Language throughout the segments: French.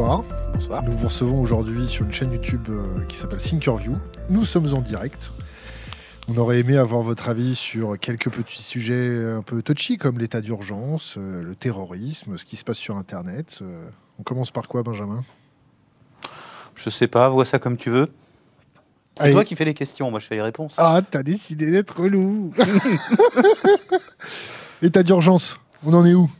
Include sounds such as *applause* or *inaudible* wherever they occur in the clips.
bonsoir. Bonsoir. Nous vous recevons aujourd'hui sur une chaîne YouTube euh, qui s'appelle Thinkerview. Nous sommes en direct. On aurait aimé avoir votre avis sur quelques petits sujets un peu touchy comme l'état d'urgence, euh, le terrorisme, ce qui se passe sur Internet. Euh, on commence par quoi, Benjamin? Je sais pas, vois ça comme tu veux. C'est toi qui fais les questions, moi je fais les réponses. Ah, t'as décidé d'être relou *laughs* État d'urgence, on en est où?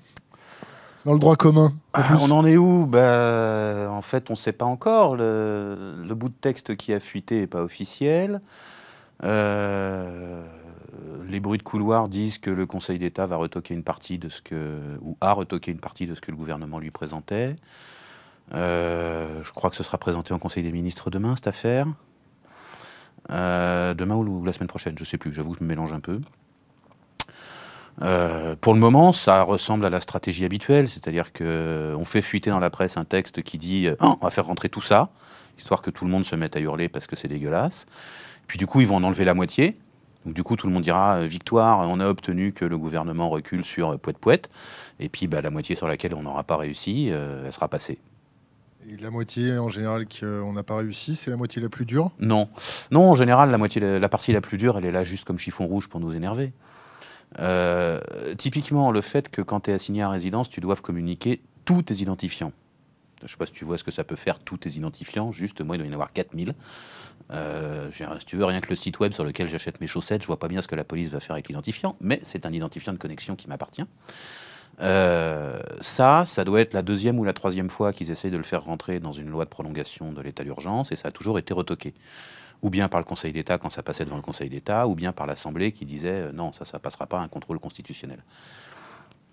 Dans le droit commun en Ah, plus on en est où? Bah, En fait, on ne sait pas encore. Le, le bout de texte qui a fuité n'est pas officiel. Euh, les bruits de couloir disent que le Conseil d'État va retoquer une partie de ce que, ou a retoqué une partie de ce que le gouvernement lui présentait. Euh, je crois que ce sera présenté en Conseil des ministres demain, cette affaire. Euh, demain ou la semaine prochaine, je sais plus, j'avoue, je me mélange un peu. Euh, pour le moment, ça ressemble à la stratégie habituelle, c'est-à-dire que on fait fuiter dans la presse un texte qui dit euh, Ah, on va faire rentrer tout ça, histoire que tout le monde se mette à hurler parce que c'est dégueulasse. Puis du coup, ils vont en enlever la moitié. Donc du coup, tout le monde dira euh, victoire, on a obtenu que le gouvernement recule sur euh, poète poète, et puis bah, la moitié sur laquelle on n'aura pas réussi, euh, elle sera passée. Et la moitié en général qu'on n'a pas réussi, c'est la moitié la plus dure? Non, non, en général, la moitié, la partie la plus dure, elle est là juste comme chiffon rouge pour nous énerver. Euh, typiquement, le fait que quand tu es assigné à résidence, tu dois communiquer tous tes identifiants. Je sais pas si tu vois ce que ça peut faire, tous tes identifiants. Juste, moi, il doit y en avoir 4000. Euh, si tu veux, rien que le site web sur lequel j'achète mes chaussettes, je vois pas bien ce que la police va faire avec l'identifiant, mais c'est un identifiant de connexion qui m'appartient. Euh, ça, ça doit être la deuxième ou la troisième fois qu'ils essayent de le faire rentrer dans une loi de prolongation de l'état d'urgence, et ça a toujours été retoqué. Ou bien par le Conseil d'État quand ça passait devant le Conseil d'État, ou bien par l'Assemblée qui disait euh, non, ça, ça passera pas un contrôle constitutionnel.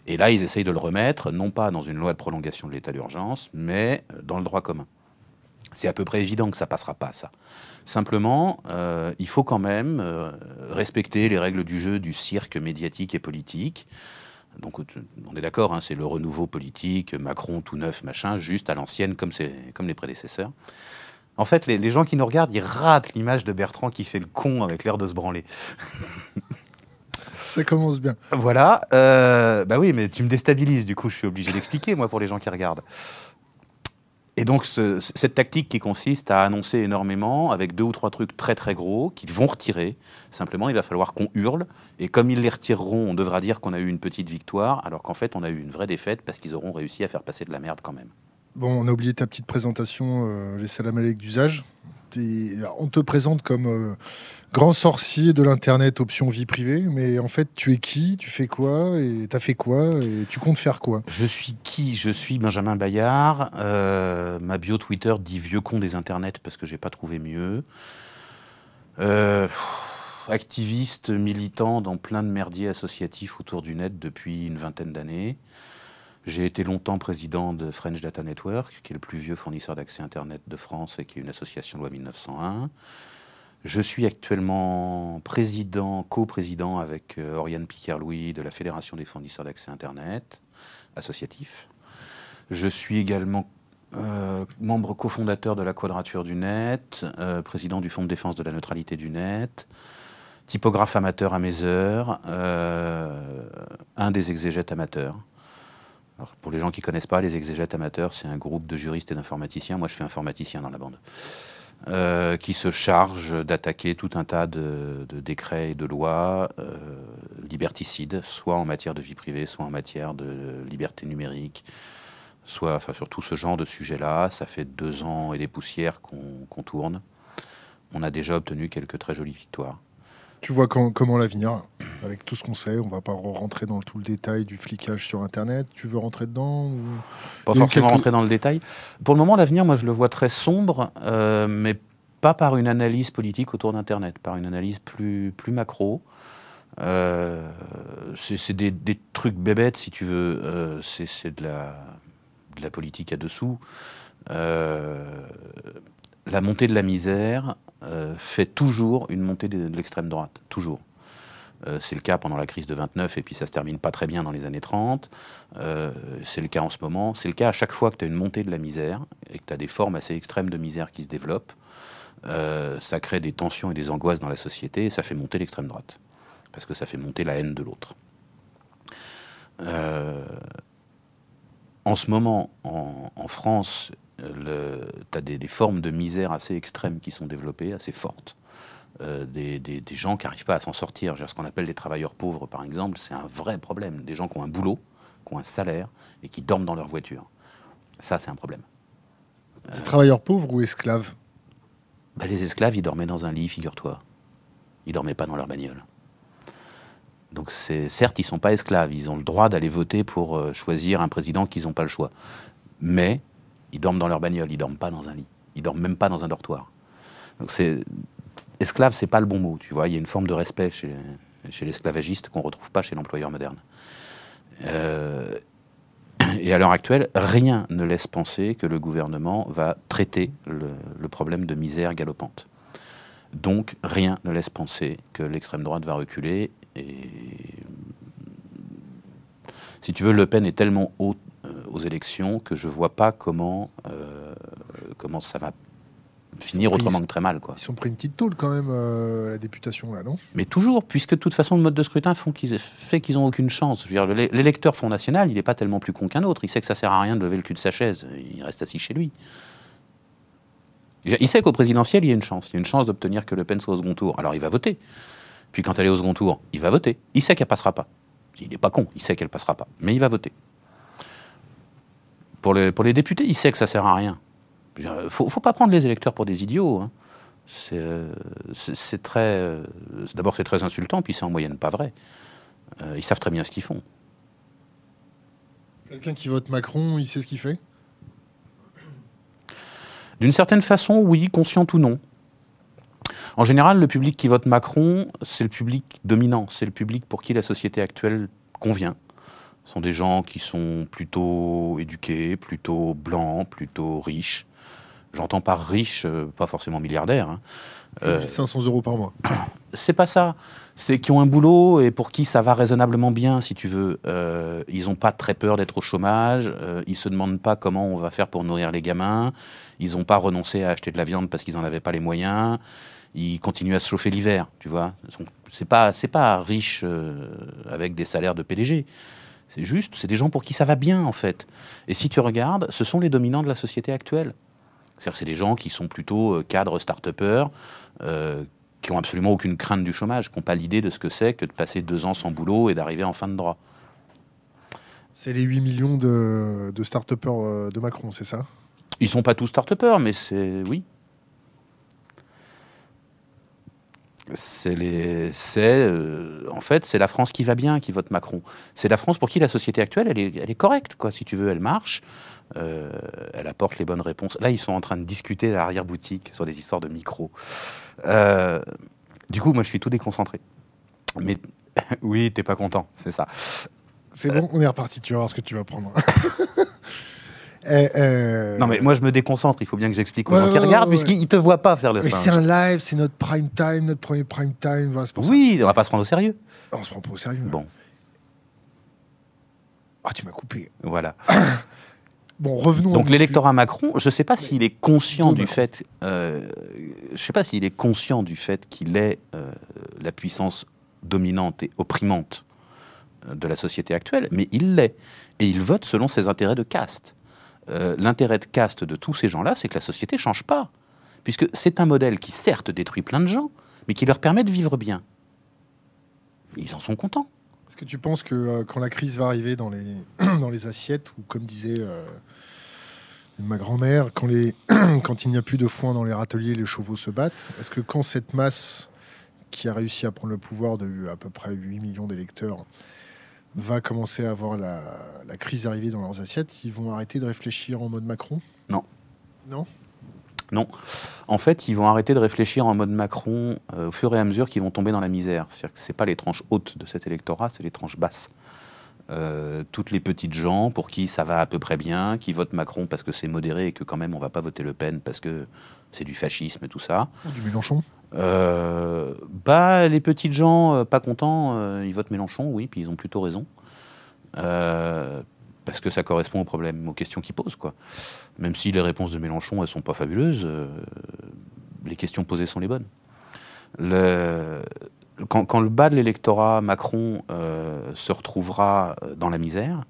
Et là, ils essayent de le remettre, non pas dans une loi de prolongation de l'état d'urgence, mais euh, dans le droit commun. C'est à peu près évident que ça passera pas, ça. Simplement, euh, il faut quand même respecter les règles du jeu du cirque médiatique et politique. Donc, on est d'accord, hein, c'est le renouveau politique, Macron tout neuf, machin, juste à l'ancienne, comme les prédécesseurs. En fait, les, les gens qui nous regardent, ils ratent l'image de Bertrand qui fait le con avec l'air de se branler. Ça commence bien. Voilà. euh, bah oui, mais tu me déstabilises, du coup, je suis obligé d'expliquer, moi, pour les gens qui regardent. Et donc, ce- cette tactique qui consiste à annoncer énormément, avec deux ou trois trucs très très gros, qu'ils vont retirer. Simplement, il va falloir qu'on hurle. Et comme ils les retireront, on devra dire qu'on a eu une petite victoire, alors qu'en fait, on a eu une vraie défaite parce qu'ils auront réussi à faire passer de la merde quand même. Bon, on a oublié ta petite présentation, euh, les salam d'usage. On te présente comme euh, grand sorcier de l'Internet, option vie privée, mais en fait, tu es qui Tu fais quoi Et t'as fait quoi Et tu comptes faire quoi? Je suis qui? Je suis Benjamin Bayard. Euh, ma bio Twitter dit vieux con des internets parce que j'ai pas trouvé mieux. Activiste, militant dans plein de merdiers associatifs autour du net depuis une vingtaine d'années. J'ai été longtemps président de French Data Network, qui est le plus vieux fournisseur d'accès Internet de France et qui est une association loi 1901. Je suis actuellement président, co-président avec euh, Oriane Picard-Louis de la Fédération des fournisseurs d'accès Internet associatif. Je suis également euh, membre cofondateur de la Quadrature du Net, euh, président du Fonds de défense de la neutralité du Net, typographe amateur à mes heures, un des exégètes amateurs. Pour les gens qui connaissent pas, les exégètes amateurs, c'est un groupe de juristes et d'informaticiens. Moi, je suis informaticien dans la bande. Euh, qui se charge d'attaquer tout un tas de, décrets et de lois euh, liberticides, soit en matière de vie privée, soit en matière de liberté numérique, soit, enfin, sur tout ce genre de sujets-là. Ça fait deux ans et des poussières qu'on tourne. On a déjà obtenu quelques très jolies victoires. Tu vois comment l'avenir? Avec tout ce qu'on sait, on va pas rentrer dans tout le détail du flicage sur Internet. Tu veux rentrer dedans ou- Pas forcément quelques- rentrer dans le détail. Pour le moment, l'avenir, moi, je le vois très sombre, euh, mais pas par une analyse politique autour d'Internet, par une analyse plus, plus macro. Euh, c'est des, des trucs bébêtes, si tu veux. Euh, c'est de la, de la politique à dessous. La montée de la misère euh, fait toujours une montée de, de l'extrême droite. Toujours. Euh, c'est le cas pendant la crise de 29 et puis ça se termine pas très bien dans les années 30. Euh, c'est le cas en ce moment. C'est le cas à chaque fois que tu as une montée de la misère et que tu as des formes assez extrêmes de misère qui se développent. Euh, ça crée des tensions et des angoisses dans la société et ça fait monter l'extrême droite. Parce que ça fait monter la haine de l'autre. En ce moment, en, en France tu as des, formes de misère assez extrêmes qui sont développées, assez fortes. Euh, des, gens qui n'arrivent pas à s'en sortir. Ce qu'on appelle les travailleurs pauvres, par exemple, c'est un vrai problème. Des gens qui ont un boulot, qui ont un salaire et qui dorment dans leur voiture. Ça, c'est un problème. Des travailleurs pauvres ou esclaves? Bah, Les esclaves, ils dormaient dans un lit, figure-toi. Ils dormaient pas dans leur bagnole. Donc certes, ils sont pas esclaves, ils ont le droit d'aller voter pour euh, choisir un président qu'ils n'ont pas le choix. Mais ils dorment dans leur bagnole, ils dorment pas dans un lit, ils dorment même pas dans un dortoir. Donc c'est esclave, c'est pas le bon mot, tu vois. Il y a une forme de respect chez, l'esclavagiste qu'on retrouve pas chez l'employeur moderne. Euh, et à l'heure actuelle, rien ne laisse penser que le gouvernement va traiter le, problème de misère galopante. Donc, rien ne laisse penser que l'extrême droite va reculer. Et si tu veux, Le Pen est tellement haut euh, aux élections que je vois pas comment, euh, comment ça va finir autrement que très mal. Quoi. Ils sont pris une petite tôle quand même, euh, la députation, là, non? Mais toujours, puisque de toute façon, le mode de scrutin font fait qu'ils n'ont aucune chance. l'électeur Front National, il n'est pas tellement plus con qu'un autre. Il sait que ça sert à rien de lever le cul de sa chaise. Il reste assis chez lui. Il sait qu'au présidentiel, il y a une chance. Il y a une chance d'obtenir que Le Pen soit au second tour. Alors il va voter. Puis quand elle est au second tour, il va voter. Il sait qu'elle passera pas. Il n'est pas con, il sait qu'elle passera pas. Mais il va voter. Pour les, pour les députés, il sait que ça sert à rien. Il faut, faut pas prendre les électeurs pour des idiots. Hein. C'est très. Euh, d'abord, c'est très insultant, puis c'est en moyenne pas vrai. Euh, ils savent très bien ce qu'ils font. Quelqu'un qui vote Macron, il sait ce qu'il fait? D'une certaine façon, oui, conscient ou non. En général, le public qui vote Macron, c'est le public dominant, c'est le public pour qui la société actuelle convient. Ce sont des gens qui sont plutôt éduqués, plutôt blancs, plutôt riches, J'entends par riche, euh, pas forcément milliardaire. Hein. 500 euh, euros par mois. *coughs* C'est pas ça. C'est qui ont un boulot et pour qui ça va raisonnablement bien, si tu veux. Euh, ils n'ont pas très peur d'être au chômage. ils se demandent pas comment on va faire pour nourrir les gamins. Ils n'ont pas renoncé à acheter de la viande parce qu'ils n'en avaient pas les moyens. Ils continuent à se chauffer l'hiver, tu vois. C'est pas, c'est pas riche avec des salaires de PDG. C'est juste, c'est des gens pour qui ça va bien, en fait. Et si tu regardes, ce sont les dominants de la société actuelle. C'est-à-dire que c'est des gens qui sont plutôt euh, cadres start-upers, euh, qui ont absolument aucune crainte du chômage, qui n'ont pas l'idée de ce que c'est que de passer deux ans sans boulot et d'arriver en fin de droit. C'est les 8 millions de, de start-upers euh, de Macron, c'est ça? Ils sont pas tous start-upers, mais c'est. Oui. C'est les, en fait c'est la France qui va bien qui vote Macron. C'est la France pour qui la société actuelle elle est, elle est correcte quoi. Si tu veux, elle marche. Euh, elle apporte les bonnes réponses. Là, ils sont en train de discuter à l'arrière-boutique sur des histoires de micro. Euh, du coup, moi, je suis tout déconcentré. Mais *laughs* oui, t'es pas content, c'est ça. C'est bon, on est reparti. Tu vas voir ce que tu vas prendre. *laughs* Eh, euh, non, mais moi, je me déconcentre. Il faut bien que j'explique aux gens qui regardent, puisqu'ils te voient pas faire le mais C'est un live, c'est notre prime time, notre premier prime time. oui, on va pas se prendre au sérieux. On se prend pas au sérieux. Bon. Ah, tu m'as coupé. Voilà. *laughs* Bon, revenons. Donc l'électorat Macron, je ne sais pas s'il est conscient du fait, euh, je sais pas s'il est conscient du fait qu'il est euh, la puissance dominante et opprimante euh, de la société actuelle, mais il l'est et il vote selon ses intérêts de caste. L'intérêt de caste de tous ces gens-là, c'est que la société change pas, puisque c'est un modèle qui certes détruit plein de gens, mais qui leur permet de vivre bien. Ils en sont contents. Est-ce que tu penses que quand la crise va arriver dans les, *clears throat* dans les assiettes, ou comme disait ma grand-mère, quand, les... *clears throat* quand il n'y a plus de foin dans les râteliers, les chevaux se battent. Est-ce que quand cette masse qui a réussi à prendre le pouvoir de à peu près 8 millions d'électeurs va commencer à voir la, crise arriver dans leurs assiettes, ils vont arrêter de réfléchir en mode Macron? Non. Non? Non. En fait, ils vont arrêter de réfléchir en mode Macron euh, au fur et à mesure qu'ils vont tomber dans la misère. C'est-à-dire que ce pas les tranches hautes de cet électorat, c'est les tranches basses. Euh, toutes les petites gens pour qui ça va à peu près bien, qui votent Macron parce que c'est modéré et que quand même on va pas voter Le Pen parce que c'est du fascisme et tout ça. du Mélenchon euh, Bah les petites gens euh, pas contents, ils votent Mélenchon, oui, puis ils ont plutôt raison. Parce que ça correspond au problème, aux questions qu'ils posent, quoi. Même si les réponses de Mélenchon, elles sont pas fabuleuses, les questions posées sont les bonnes. Quand, le bas de l'électorat Macron euh, se retrouvera euh, dans la misère,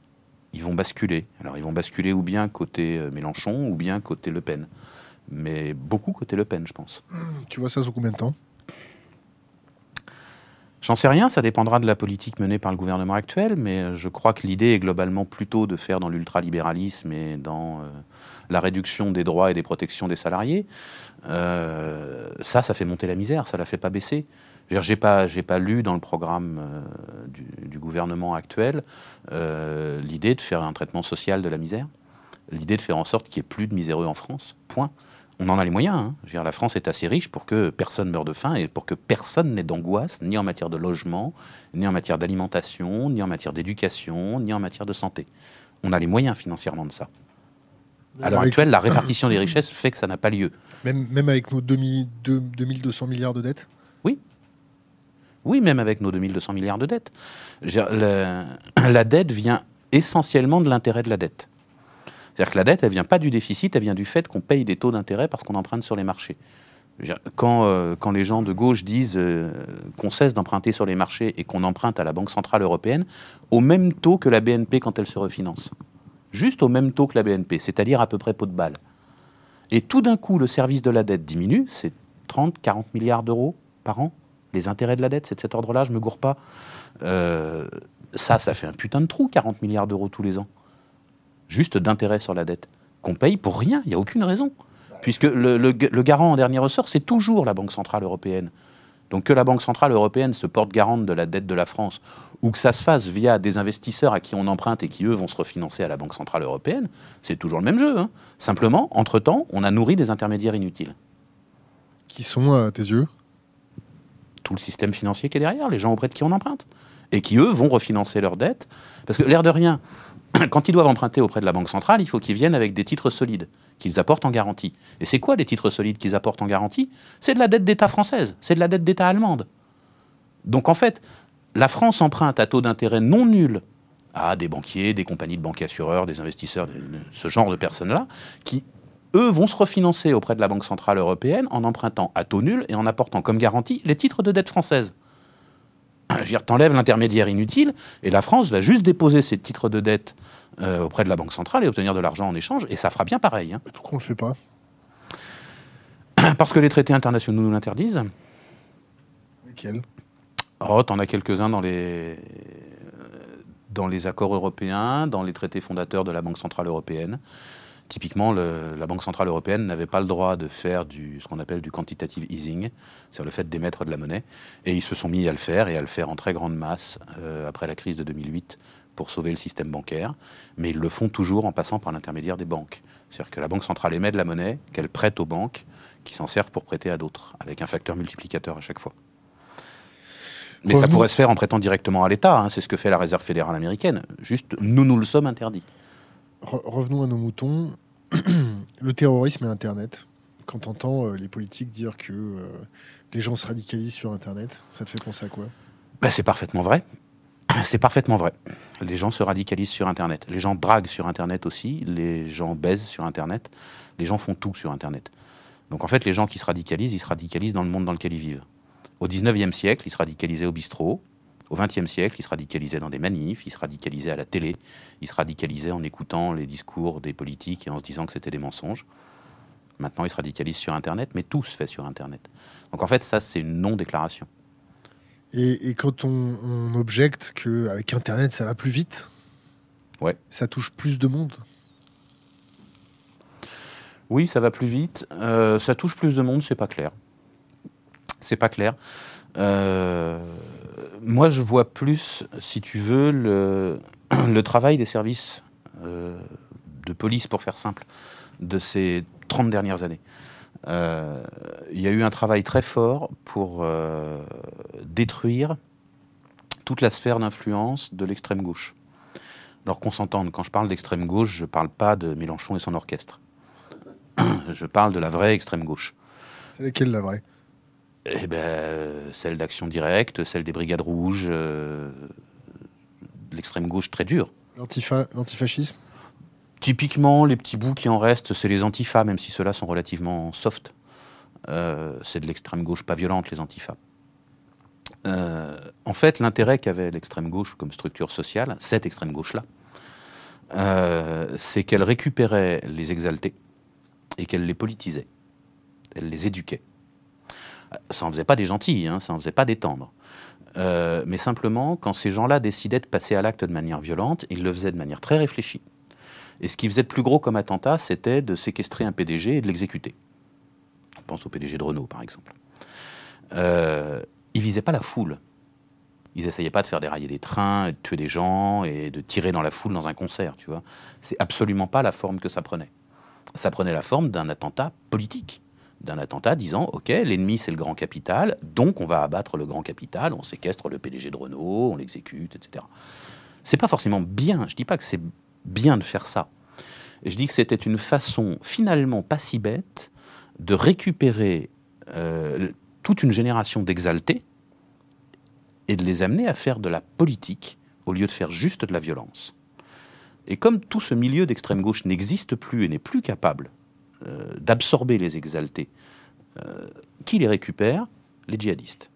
ils vont basculer. Alors ils vont basculer ou bien côté euh, Mélenchon ou bien côté Le Pen. Mais beaucoup côté Le Pen, je pense. Tu vois ça sous combien de temps? J'en sais rien, ça dépendra de la politique menée par le gouvernement actuel, mais je crois que l'idée est globalement plutôt de faire dans l'ultralibéralisme et dans euh, la réduction des droits et des protections des salariés. Euh, ça, ça fait monter la misère, ça la fait pas baisser. J'ai pas, j'ai pas lu dans le programme euh, du, du, gouvernement actuel euh, l'idée de faire un traitement social de la misère, l'idée de faire en sorte qu'il n'y ait plus de miséreux en France. Point. On en a les moyens. Hein. Je veux dire, la France est assez riche pour que personne meure de faim et pour que personne n'ait d'angoisse, ni en matière de logement, ni en matière d'alimentation, ni en matière d'éducation, ni en matière de santé. On a les moyens financièrement de ça. À l'heure actuelle, la répartition des richesses fait que ça n'a pas lieu. Même, même avec nos 2000, 2200 milliards de dettes? Oui. Oui, même avec nos 2200 milliards de dettes. La, la dette vient essentiellement de l'intérêt de la dette. C'est-à-dire que la dette, elle vient pas du déficit, elle vient du fait qu'on paye des taux d'intérêt parce qu'on emprunte sur les marchés. Quand, euh, quand, les gens de gauche disent euh, qu'on cesse d'emprunter sur les marchés et qu'on emprunte à la Banque Centrale Européenne au même taux que la BNP quand elle se refinance juste au même taux que la BNP, c'est-à-dire à peu près pot de balle. Et tout d'un coup, le service de la dette diminue, c'est 30, 40 milliards d'euros par an. Les intérêts de la dette, c'est de cet ordre-là, je me gourre pas. Euh, ça, ça fait un putain de trou, 40 milliards d'euros tous les ans. Juste d'intérêt sur la dette. Qu'on paye pour rien, il n'y a aucune raison. Puisque le, le garant en dernier ressort, c'est toujours la Banque Centrale Européenne. Donc que la Banque Centrale Européenne se porte garante de la dette de la France, ou que ça se fasse via des investisseurs à qui on emprunte et qui, eux, vont se refinancer à la Banque Centrale Européenne, c'est toujours le même jeu. Hein. Simplement, entre-temps, on a nourri des intermédiaires inutiles. Qui sont, à tes yeux? Tout le système financier qui est derrière, les gens auprès de qui on emprunte. Et qui, eux, vont refinancer leurs dettes. Parce que l'air de rien, *clears throat* quand ils doivent emprunter auprès de la Banque centrale, il faut qu'ils viennent avec des titres solides, qu'ils apportent en garantie. Et c'est quoi les titres solides qu'ils apportent en garantie? C'est de la dette d'État française, c'est de la dette d'État allemande. Donc en fait, la France emprunte à taux d'intérêt non nul à des banquiers, des compagnies de banques assureurs, des investisseurs, ce genre de personnes-là, qui, eux, vont se refinancer auprès de la Banque Centrale Européenne en empruntant à taux nul et en apportant comme garantie les titres de dette française. Je veux dire, t'enlèves l'intermédiaire inutile et la France va juste déposer ses titres de dette euh, auprès de la Banque centrale et obtenir de l'argent en échange, et ça fera bien pareil. Hein. Pourquoi on ne le fait pas? Parce que les traités internationaux nous l'interdisent. Lesquels? Oh, t'en as quelques-uns dans les, dans les accords européens, dans les traités fondateurs de la Banque Centrale Européenne. Typiquement, le, la Banque Centrale Européenne n'avait pas le droit de faire du, ce qu'on appelle du quantitative easing, c'est le fait d'émettre de la monnaie. Et ils se sont mis à le faire, et à le faire en très grande masse euh, après la crise de 2008 pour sauver le système bancaire, mais ils le font toujours en passant par l'intermédiaire des banques. C'est-à-dire que la Banque centrale émet de la monnaie, qu'elle prête aux banques, qui s'en servent pour prêter à d'autres, avec un facteur multiplicateur à chaque fois. Mais ça pourrait se faire en prêtant directement à l'État, hein, c'est ce que fait la Réserve fédérale américaine. Juste, nous nous le sommes revenons à nos moutons. *clears throat* le terrorisme et Internet. Quand on entend euh, les politiques dire que euh, les gens se radicalisent sur Internet, ça te fait penser à quoi? Ben, C'est parfaitement vrai. *clears throat* C'est parfaitement vrai. Les gens se radicalisent sur Internet. Les gens draguent sur Internet aussi. Les gens baisent sur Internet. Les gens font tout sur Internet. Donc en fait, les gens qui se radicalisent, ils se radicalisent dans le monde dans lequel ils vivent. Au 19e siècle, ils se radicalisaient au bistrot. Au 20e siècle, ils se radicalisaient dans des manifs, ils se radicalisaient à la télé, ils se radicalisaient en écoutant les discours des politiques et en se disant que c'était des mensonges. Maintenant, ils se radicalisent sur Internet, mais tout se fait sur Internet. Donc en fait, ça, c'est une non-déclaration. Et, quand on, objecte qu'avec Internet, ça va plus vite, ouais. ça touche plus de monde? Oui, ça va plus vite. Euh, ça touche plus de monde, c'est pas clair. C'est pas clair. Euh, moi, je vois plus, si tu veux, *clears throat* le, travail des services euh, de police, pour faire simple, de ces 30 dernières années. Euh, il y a eu un travail très fort pour euh, détruire toute la sphère d'influence de l'extrême gauche. Alors qu'on s'entende, quand je parle d'extrême gauche, je ne parle pas de Mélenchon et son orchestre. *clears throat* je parle de la vraie extrême gauche. C'est laquelle la vraie? Eh ben, celle d'Action Directe, celle des Brigades Rouges, euh, l'extrême gauche très dure. L'antifascisme? Typiquement, les petits bouts qui en restent, c'est les antifas, même si ceux-là sont relativement soft. Euh, c'est de l'extrême gauche pas violente, les antifas. Euh, en fait, l'intérêt qu'avait l'extrême gauche comme structure sociale, cette extrême gauche-là, euh, c'est qu'elle récupérait les exaltés et qu'elle les politisait. Elle les éduquait. Ça en faisait pas des gentils, hein, ça en faisait pas des tendres. Euh, mais simplement, quand ces gens-là décidaient de passer à l'acte de manière violente, ils le faisaient de manière très réfléchie. Et ce qui faisait de plus gros comme attentat, c'était de séquestrer un PDG et de l'exécuter. On pense au PDG de Renault, par exemple. Euh, ils visaient pas la foule. Ils essayaient pas de faire dérailler des trains, de tuer des gens et de tirer dans la foule dans un concert, tu vois. C'est absolument pas la forme que ça prenait. Ça prenait la forme d'un attentat politique, d'un attentat disant OK, l'ennemi c'est le grand capital, donc on va abattre le grand capital, on séquestre le PDG de Renault, on l'exécute, etc. C'est pas forcément bien. Je dis pas que c'est bien de faire ça. je dis que c'était une façon finalement pas si bête de récupérer euh, toute une génération d'exaltés et de les amener à faire de la politique au lieu de faire juste de la violence. Et comme tout ce milieu d'extrême gauche n'existe plus et n'est plus capable euh, d'absorber les exaltés, euh, qui les récupère Les djihadistes.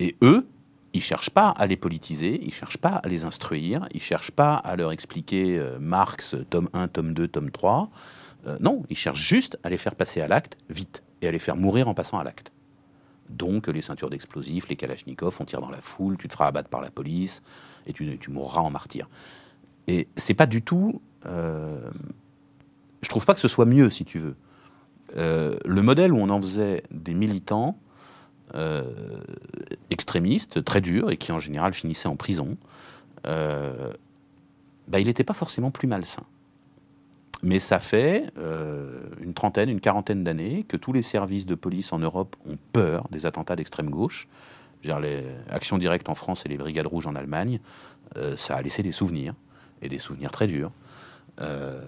Et eux, ils cherchent pas à les politiser, ils cherchent pas à les instruire, ils cherchent pas à leur expliquer euh, Marx, tome 1, tome 2, tome 3. non, ils cherchent juste à les faire passer à l'acte vite et à les faire mourir en passant à l'acte. Donc les ceintures d'explosifs, les kalachnikovs, on tire dans la foule, tu te feras abattre par la police et tu, mourras en martyr. Et c'est pas du tout. Je trouve pas que ce soit mieux, si tu veux. Euh, le modèle où on en faisait des militants euh, extrémistes, très durs, et qui en général finissaient en prison, bah, il n'était pas forcément plus malsain. Mais ça fait euh, une trentaine, une quarantaine d'années que tous les services de police en Europe ont peur des attentats d'extrême gauche. les actions directes en France et les brigades rouges en Allemagne, euh, ça a laissé des souvenirs, et des souvenirs très durs. Euh,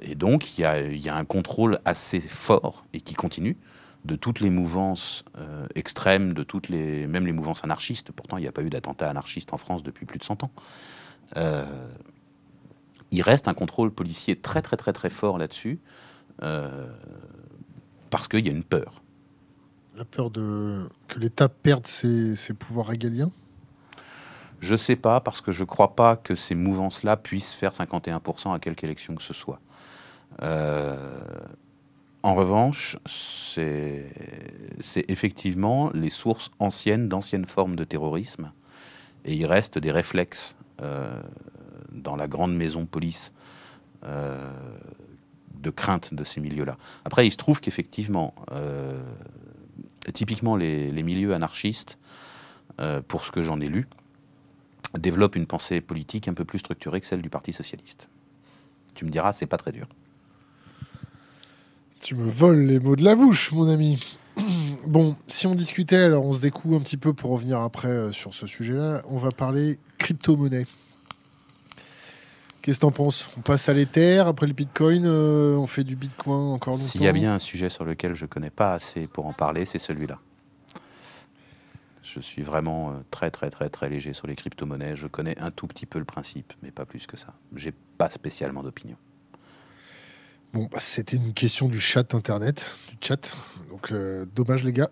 et donc, il y, a un contrôle assez fort, et qui continue, de toutes les mouvances extrêmes, de toutes les, même les mouvances anarchistes. Pourtant, il n'y a pas eu d'attentat anarchiste en France depuis plus de 100 ans il reste un contrôle policier très très très très fort là-dessus, euh, parce qu'il y a une peur. La peur de que l'État perde ses, pouvoirs régaliens? Je sais pas, parce que je crois pas que ces mouvances-là puissent faire 51% à quelque élection que ce soit. Euh, en revanche, c'est effectivement les sources anciennes d'anciennes formes de terrorisme, et il reste des réflexes euh, dans la grande maison police euh, de crainte de ces milieux-là. Après, il se trouve qu'effectivement, typiquement les, milieux anarchistes, pour ce que j'en ai lu, développent une pensée politique un peu plus structurée que celle du Parti socialiste. Tu me diras, c'est pas très dur. Tu me voles les mots de la bouche, mon ami. *clears throat* Bon, si on discutait, alors on se découvre un petit peu pour revenir après sur ce sujet-là, on va parler crypto-monnaie. Qu'est-ce que t'en penses? On passe à l'Ether, après le Bitcoin, euh, on fait du Bitcoin encore longtemps S'il y a bien un sujet sur lequel je connais pas assez pour en parler, c'est celui-là. Je suis vraiment euh, très très très très léger sur les crypto-monnaies. Je connais un tout petit peu le principe, mais pas plus que ça. J'ai pas spécialement d'opinion. Bon, bah, c'était une question du chat internet, du chat. Donc euh, dommage les gars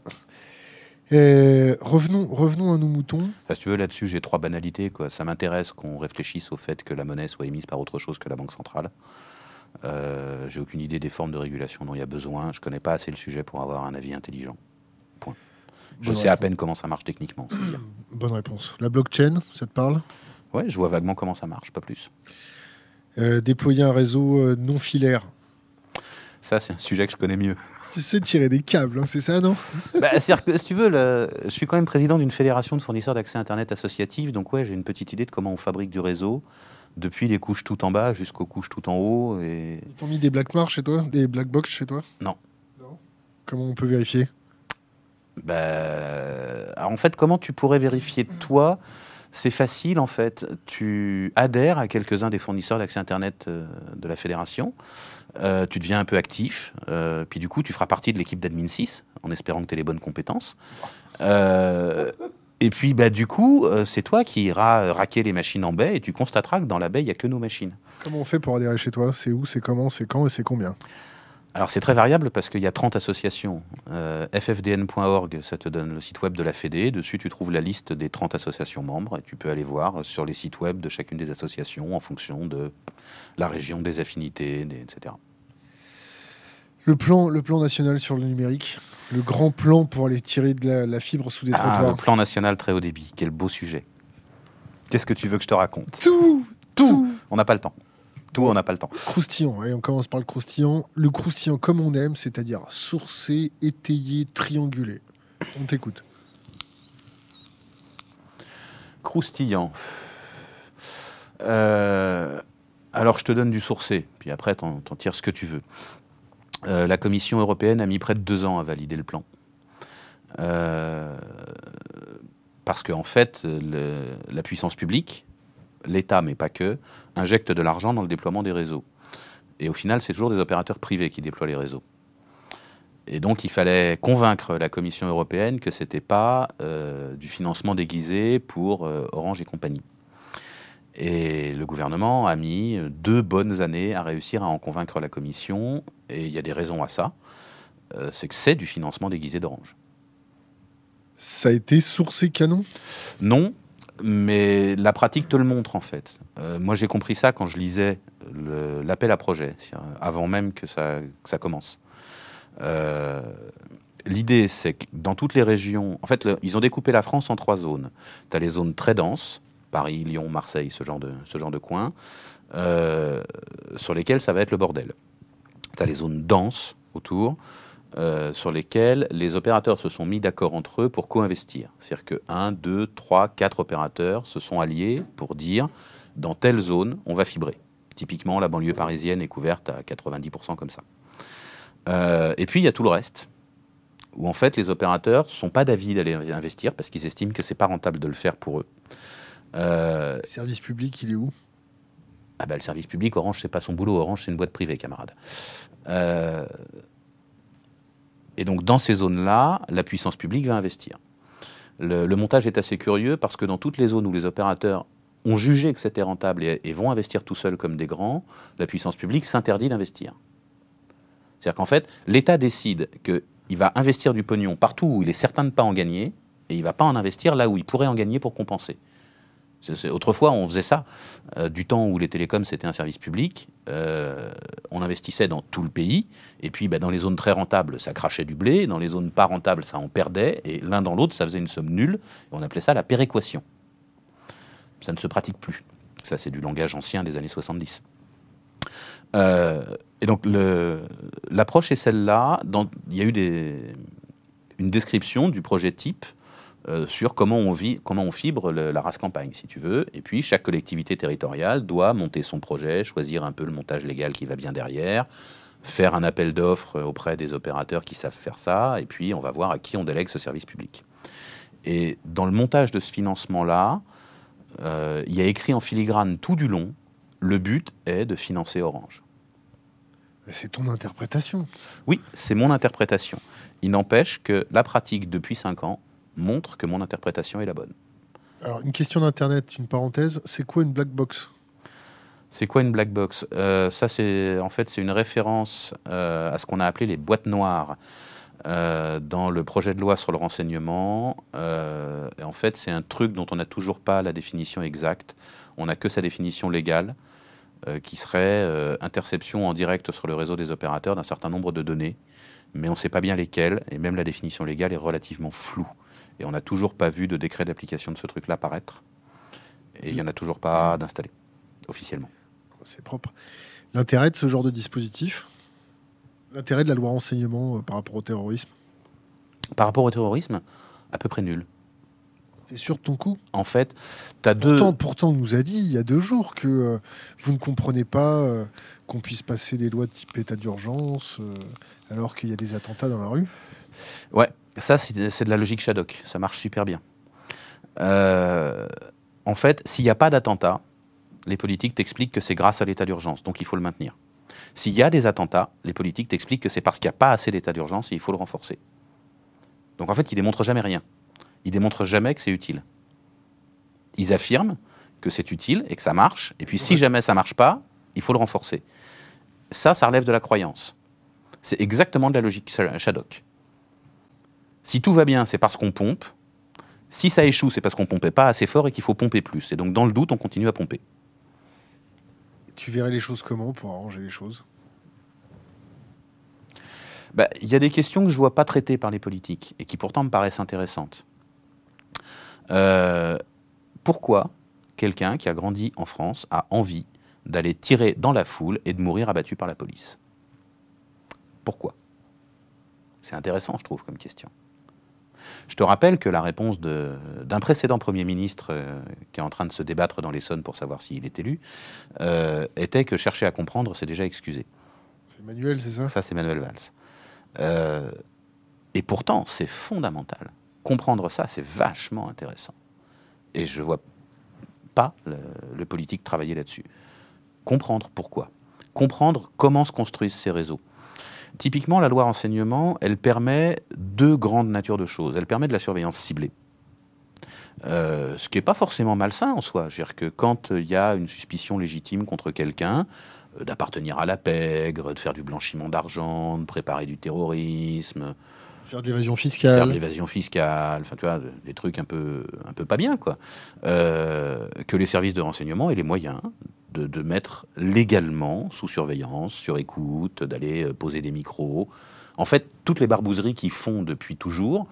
revenons, revenons à nos moutons. si tu veux, là-dessus, j'ai trois banalités. Quoi. Ça m'intéresse qu'on réfléchisse au fait que la monnaie soit émise par autre chose que la Banque centrale. Euh, j'ai aucune idée des formes de régulation dont il y a besoin. Je connais pas assez le sujet pour avoir un avis intelligent. Je sais à peine comment ça marche techniquement. *clears throat* Bonne réponse. La blockchain, ça te parle? Ouais, je vois vaguement comment ça marche, pas plus. Euh, déployer un réseau euh, non filaire. Ça, c'est un sujet que je connais mieux. Tu sais tirer des câbles, hein, c'est ça, non? *laughs* Bah, que, si tu veux, je suis quand même président d'une fédération de fournisseurs d'accès Internet associatif, donc ouais, j'ai une petite idée de comment on fabrique du réseau, depuis les couches tout en bas jusqu'aux couches tout en haut. Et... Ils t'ont mis des black marks chez toi Des black box chez toi? Non? Comment on peut vérifier? Bah, En fait, comment tu pourrais vérifier toi c'est facile en fait. Tu adhères à quelques-uns des fournisseurs d'accès Internet euh, de la fédération. Euh, tu deviens un peu actif, euh, puis du coup, tu feras partie de l'équipe d'Admin 6, en espérant que tu aies les bonnes compétences. et puis, bah, du coup, c'est toi qui iras raquer les machines en baie, et tu constateras que dans la baie, il n'y a que nos machines. Comment on fait pour adhérer chez toi? C'est où, c'est comment, c'est quand? Et c'est combien? Alors c'est très variable parce qu'il y a 30 associations. Euh, ffdn.org, ça te donne le site web de la Fédé. Dessus, tu trouves la liste des 30 associations membres et tu peux aller voir sur les sites web de chacune des associations en fonction de la région, des affinités, etc. Le plan, le plan national sur le numérique, le grand plan pour aller tirer de la, fibre sous des ah, Le plan national très haut débit, quel beau sujet. Qu'est-ce que tu veux que je te raconte? Tout Tout On n'a pas le temps. Tout, on n'a pas le temps. Croustillant, allez, on commence par le croustillant. Le croustillant comme on aime, c'est-à-dire sourcé, étayé, triangulé. On t'écoute. Croustillant. Euh, alors je te donne du sourcé, puis après t'en tires ce que tu veux. Euh, la Commission européenne a mis près de deux ans à valider le plan. Euh, parce qu'en en fait, la puissance publique, l'État, mais pas que, injecte de l'argent dans le déploiement des réseaux. Et au final, c'est toujours des opérateurs privés qui déploient les réseaux. Et donc, il fallait convaincre la Commission européenne que ce n'était pas euh, du financement déguisé pour euh, Orange et compagnie. Et le gouvernement a mis deux bonnes années à réussir à en convaincre la Commission. Et il y a des raisons à ça. Euh, c'est que c'est du financement déguisé d'Orange. Ça a été sourcé canon? Non, mais la pratique te le montre en fait. Euh, moi j'ai compris ça quand je lisais l'appel à projet, avant même que ça, commence. Euh, l'idée c'est que dans toutes les régions, en fait ils ont découpé la France en trois zones. Tu as les zones très denses, Paris, Lyon, Marseille, ce genre de, ce euh, sur lesquels ça va être le bordel. Tu as les zones denses autour, euh, sur lesquels les opérateurs se sont mis d'accord entre eux pour co-investir. C'est-à-dire que 1, 2, 3, 4 opérateurs se sont alliés pour dire dans telle zone, on va fibrer. Typiquement, la banlieue parisienne est couverte à 90% comme ça. Euh, et puis, il y a tout le reste, où en fait, les opérateurs ne sont pas d'avis d'aller investir parce qu'ils estiment que c'est pas rentable de le faire pour eux. Euh, le service public, il est où? Ah ben, Le service public, Orange, c'est pas son boulot. Orange, c'est une boîte privée, camarade. Euh, et donc dans ces zones-là, la puissance publique va investir. Le, montage est assez curieux parce que dans toutes les zones où les opérateurs ont jugé que c'était rentable et, vont investir tout seuls comme des grands, la puissance publique s'interdit d'investir. C'est-à-dire qu'en fait, l'État décide qu'il va investir du pognon partout où il est certain de ne pas en gagner, et il ne va pas en investir là où il pourrait en gagner pour compenser. Autrefois, on faisait ça. Euh, du temps où les télécoms, c'était un service public, euh, on investissait dans tout le pays. Et puis, bah, dans les zones très rentables, ça crachait du blé. Dans les zones pas rentables, ça en perdait. Et l'un dans l'autre, ça faisait une somme nulle. on appelait ça la péréquation. Ça ne se pratique plus. Ça, c'est du langage ancien des années 70. Euh, et donc, l'approche est celle-là. Il y a eu une description du projet type euh, sur comment on, vit, comment on fibre la race campagne, si tu veux. Et puis, chaque collectivité territoriale doit monter son projet, choisir un peu le montage légal qui va bien derrière, faire un appel d'offres auprès des opérateurs qui savent faire ça, et puis on va voir à qui on délègue ce service public. Et dans le montage de ce financement-là, euh, il y a écrit en filigrane tout du long, le but est de financer Orange. C'est ton interprétation. Oui, c'est mon interprétation. Il n'empêche que la pratique depuis 5 ans montre que mon interprétation est la bonne. Alors, une question d'Internet, une parenthèse, c'est quoi une black box? C'est quoi une black box? Euh, Ça, c'est en fait c'est une référence euh, à ce qu'on a appelé les boîtes noires euh, dans le projet de loi sur le renseignement. et en fait, c'est un truc dont on n'a toujours pas la définition exacte. On n'a que sa définition légale, qui serait interception en direct sur le réseau des opérateurs d'un certain nombre de données, mais on ne sait pas bien lesquelles. Et même la définition légale est relativement floue. Et on n'a toujours pas vu de décret d'application de ce truc-là apparaître. Et il n'y en a toujours pas d'installé, officiellement. C'est propre. L'intérêt de ce genre de dispositif L'intérêt de la loi renseignement euh, par rapport au terrorisme? Par rapport au terrorisme, à peu près nul. T'es sûr de ton coup? En fait, tu as deux. Pourtant, on nous a dit il y a deux jours que euh, vous ne comprenez pas euh, qu'on puisse passer des lois de type état d'urgence alors qu'il y a des attentats dans la rue. Ouais, ça, c'est de la logique Shadok. Ça marche super bien. Euh, en fait, s'il n'y a pas d'attentat, les politiques t'expliquent que c'est grâce à l'état d'urgence, donc il faut le maintenir. S'il y a des attentats, les politiques t'expliquent que c'est parce qu'il n'y a pas assez d'état d'urgence et il faut le renforcer. Donc en fait, ils démontrent jamais rien. Ils démontrent jamais que c'est utile. Ils affirment que c'est utile et que ça marche, et puis si jamais ça marche pas, il faut le renforcer. Ça, ça relève de la croyance. C'est exactement de la logique Shadok. Si tout va bien, c'est parce qu'on pompe. Si ça échoue, c'est parce qu'on pompait pas assez fort et qu'il faut pomper plus. Et donc, dans le doute, on continue à pomper. Tu verrais les choses comment pour arranger les choses? Bah, Il y a des questions que je ne vois pas traitées par les politiques et qui pourtant me paraissent intéressantes. Euh, pourquoi quelqu'un qui a grandi en France a envie d'aller tirer dans la foule et de mourir abattu par la police? Pourquoi? C'est intéressant, je trouve, comme question. Je te rappelle que la réponse d'un précédent Premier ministre euh, qui est en train de se débattre dans l'Essonne pour savoir s'il est élu euh, était que chercher à comprendre, c'est déjà excuser. C'est Manuel, c'est ça? Ça, c'est Manuel Valls. Euh, et pourtant, c'est fondamental. Comprendre ça, c'est vachement intéressant. Et je vois pas le, le politique travailler là-dessus. Comprendre pourquoi. Comprendre comment se construisent ces réseaux. Typiquement, la loi renseignement, elle permet deux grandes natures de choses. Elle permet de la surveillance ciblée. Euh, ce qui n'est pas forcément malsain en soi. Je veux dire que quand il y a une suspicion légitime contre quelqu'un, euh, d'appartenir à la pègre, de faire du blanchiment d'argent, de préparer du terrorisme, Faire de l'évasion fiscale. Faire de l'évasion fiscale, enfin tu vois, des trucs un peu, un peu pas bien, quoi. Euh, que les services de renseignement aient les moyens de, mettre légalement sous surveillance, sur écoute, d'aller euh, poser des micros. En fait, toutes les barbouzeries qu'ils font depuis toujours,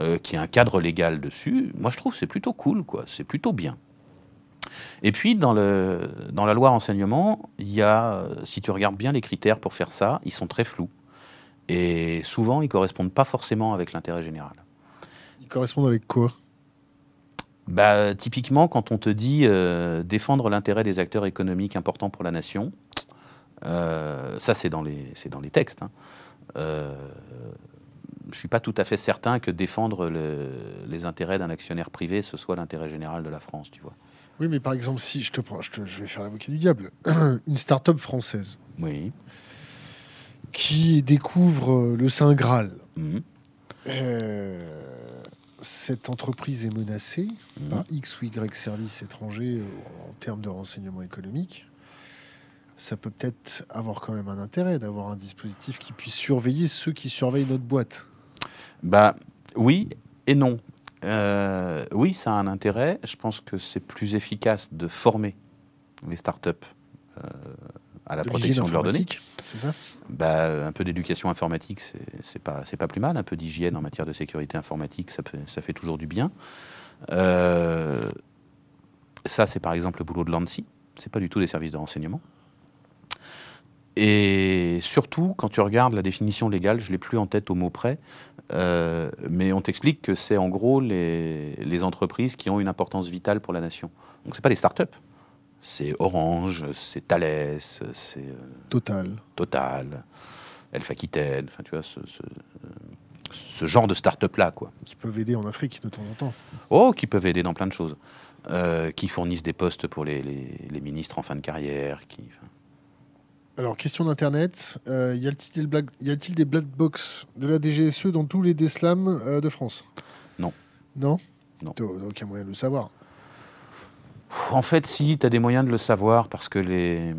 euh, qui a un cadre légal dessus, moi je trouve c'est plutôt cool, quoi. C'est plutôt bien. Et puis, dans, le, dans la loi renseignement, il y a, si tu regardes bien les critères pour faire ça, ils sont très flous. Et souvent, ils correspondent pas forcément avec l'intérêt général. Ils correspondent avec quoi? Bah, Typiquement, quand on te dit euh, défendre l'intérêt des acteurs économiques importants pour la nation, euh, ça c'est dans, les, dans les textes. Hein. Euh, je ne suis pas tout à fait certain que défendre les intérêts d'un actionnaire privé, ce soit l'intérêt général de la France, tu vois. Oui, mais par exemple, si je te prends, je, je vais faire l'avocat du diable, *clears throat* une start-up française. Oui qui découvre le Saint Graal. Euh, cette entreprise est menacée mhm. par X ou Y services étrangers euh, en termes de renseignement économique. Ça peut peut-être avoir quand même un intérêt d'avoir un dispositif qui puisse surveiller ceux qui surveillent notre boîte. Bah oui et non. oui, ça a un intérêt. Je pense que c'est plus efficace de former les startups à la protection de leurs données. C'est ça? Bah, Un peu d'éducation informatique, c'est pas, pas plus mal. Un peu d'hygiène en matière de sécurité informatique, ça, fait toujours du bien. Euh, ça, c'est par exemple le boulot de l'ANSI. C'est pas du tout des services de renseignement. Et surtout, quand tu regardes la définition légale, je l'ai plus en tête au mot près, euh, mais on t'explique que c'est en gros les, entreprises qui ont une importance vitale pour la nation. Donc c'est pas les start-up c'est Orange, c'est Thales, c'est. Euh, Total. Total, Elf Aquitaine, enfin tu vois, ce, genre de start-up-là, quoi. Qui peuvent aider en Afrique de temps en temps. Oh, qui peuvent aider dans plein de choses. Euh, qui fournissent des postes pour les, ministres en fin de carrière. Qui, Alors, question d'Internet, euh, y a-t-il des black box de la DGSE dans tous les DSLAM de France? Non. Non? Non. Aucun moyen de le savoir. En fait, si, tu as des moyens de le savoir parce que les,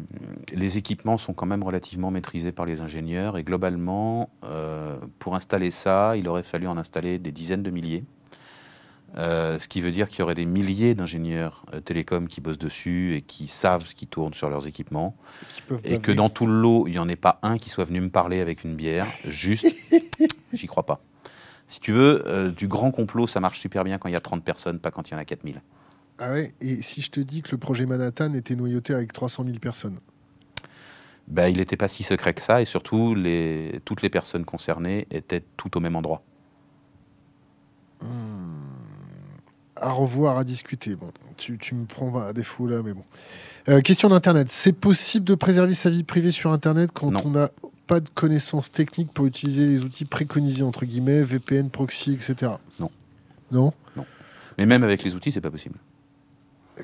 les, équipements sont quand même relativement maîtrisés par les ingénieurs et globalement, euh, pour installer ça, il aurait fallu en installer des dizaines de milliers. Euh, ce qui veut dire qu'il y aurait des milliers d'ingénieurs euh, télécoms qui bossent dessus et qui savent ce qui tourne sur leurs équipements. Et que dans tout le lot, il n'y en ait pas un qui soit venu me parler avec une bière. Juste, *laughs* j'y crois pas. Si tu veux, du grand complot, ça marche super bien quand il y a 30 personnes, pas quand il y en a 4000. Ah ouais Et si je te dis que le projet Manhattan était noyauté avec 300 000 personnes ben, Il n'était pas si secret que ça, et surtout, les, toutes les personnes concernées étaient tout au même endroit. Hmm. À revoir, à discuter. Bon, tu, tu me prends à défaut là, mais bon. Euh, question d'Internet. C'est possible de préserver sa vie privée sur Internet quand on n'a pas de connaissances techniques pour utiliser les outils préconisés, entre guillemets, VPN, proxy, etc. Non. Non? Non. Mais même avec les outils, c'est pas possible.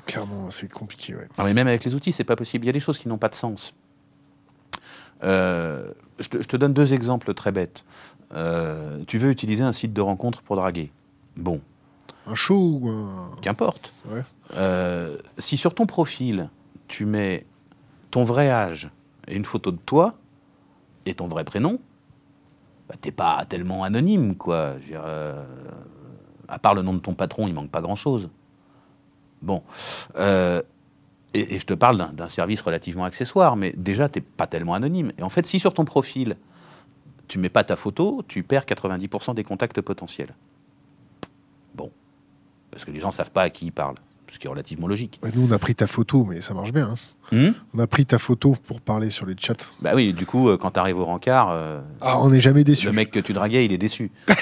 Clairement, c'est compliqué. Ouais. mais même avec les outils, c'est pas possible. Il y a des choses qui n'ont pas de sens. Euh, je, te, donne deux exemples très bêtes. Euh, tu veux utiliser un site de rencontre pour draguer. Bon. Un show ou un. Qu'importe. Euh, si sur ton profil, tu mets ton vrai âge et une photo de toi et ton vrai prénom, bah, t'es pas tellement anonyme, quoi. Je veux dire, à part le nom de ton patron, il manque pas grand-chose. Bon. Euh, et, et je te parle d'un- service relativement accessoire, mais déjà, t'es pas tellement anonyme. Et en fait, si sur ton profil, tu mets pas ta photo, tu perds 90% des contacts potentiels. Bon. Parce que les gens savent pas à qui ils parlent. Ce qui est relativement logique. Nous, on a pris ta photo, mais ça marche bien. hein. Hmm On a pris ta photo pour parler sur les chats. bah oui, du coup, euh, quand t'arrives au rencard, euh, Ah, on n'est jamais déçu. le mec que tu draguais, il est déçu. *laughs*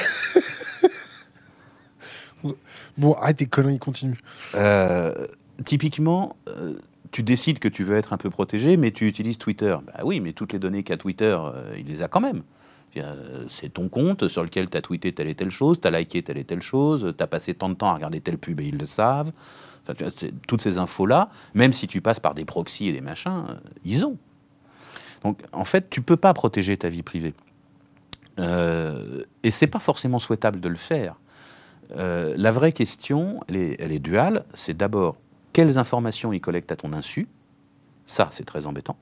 Bon, arrête tes conneries, continue. Euh, typiquement, euh, tu décides que tu veux être un peu protégé, mais tu utilises Twitter. Bah oui, mais toutes les données qu'a Twitter, euh, il les a quand même. Euh, C'est ton compte sur lequel tu as tweeté telle et telle chose, tu as liké telle et telle chose, tu as passé tant de temps à regarder telle pub et ils le savent. Toutes ces infos-là, même si tu passes par des proxys et des machins, ils ont. Donc, en fait, tu peux pas protéger ta vie privée. Euh, et c'est pas forcément souhaitable de le faire. Euh, la vraie question, elle est, elle est duale. C'est d'abord quelles informations ils collectent à ton insu? Ça, c'est très embêtant.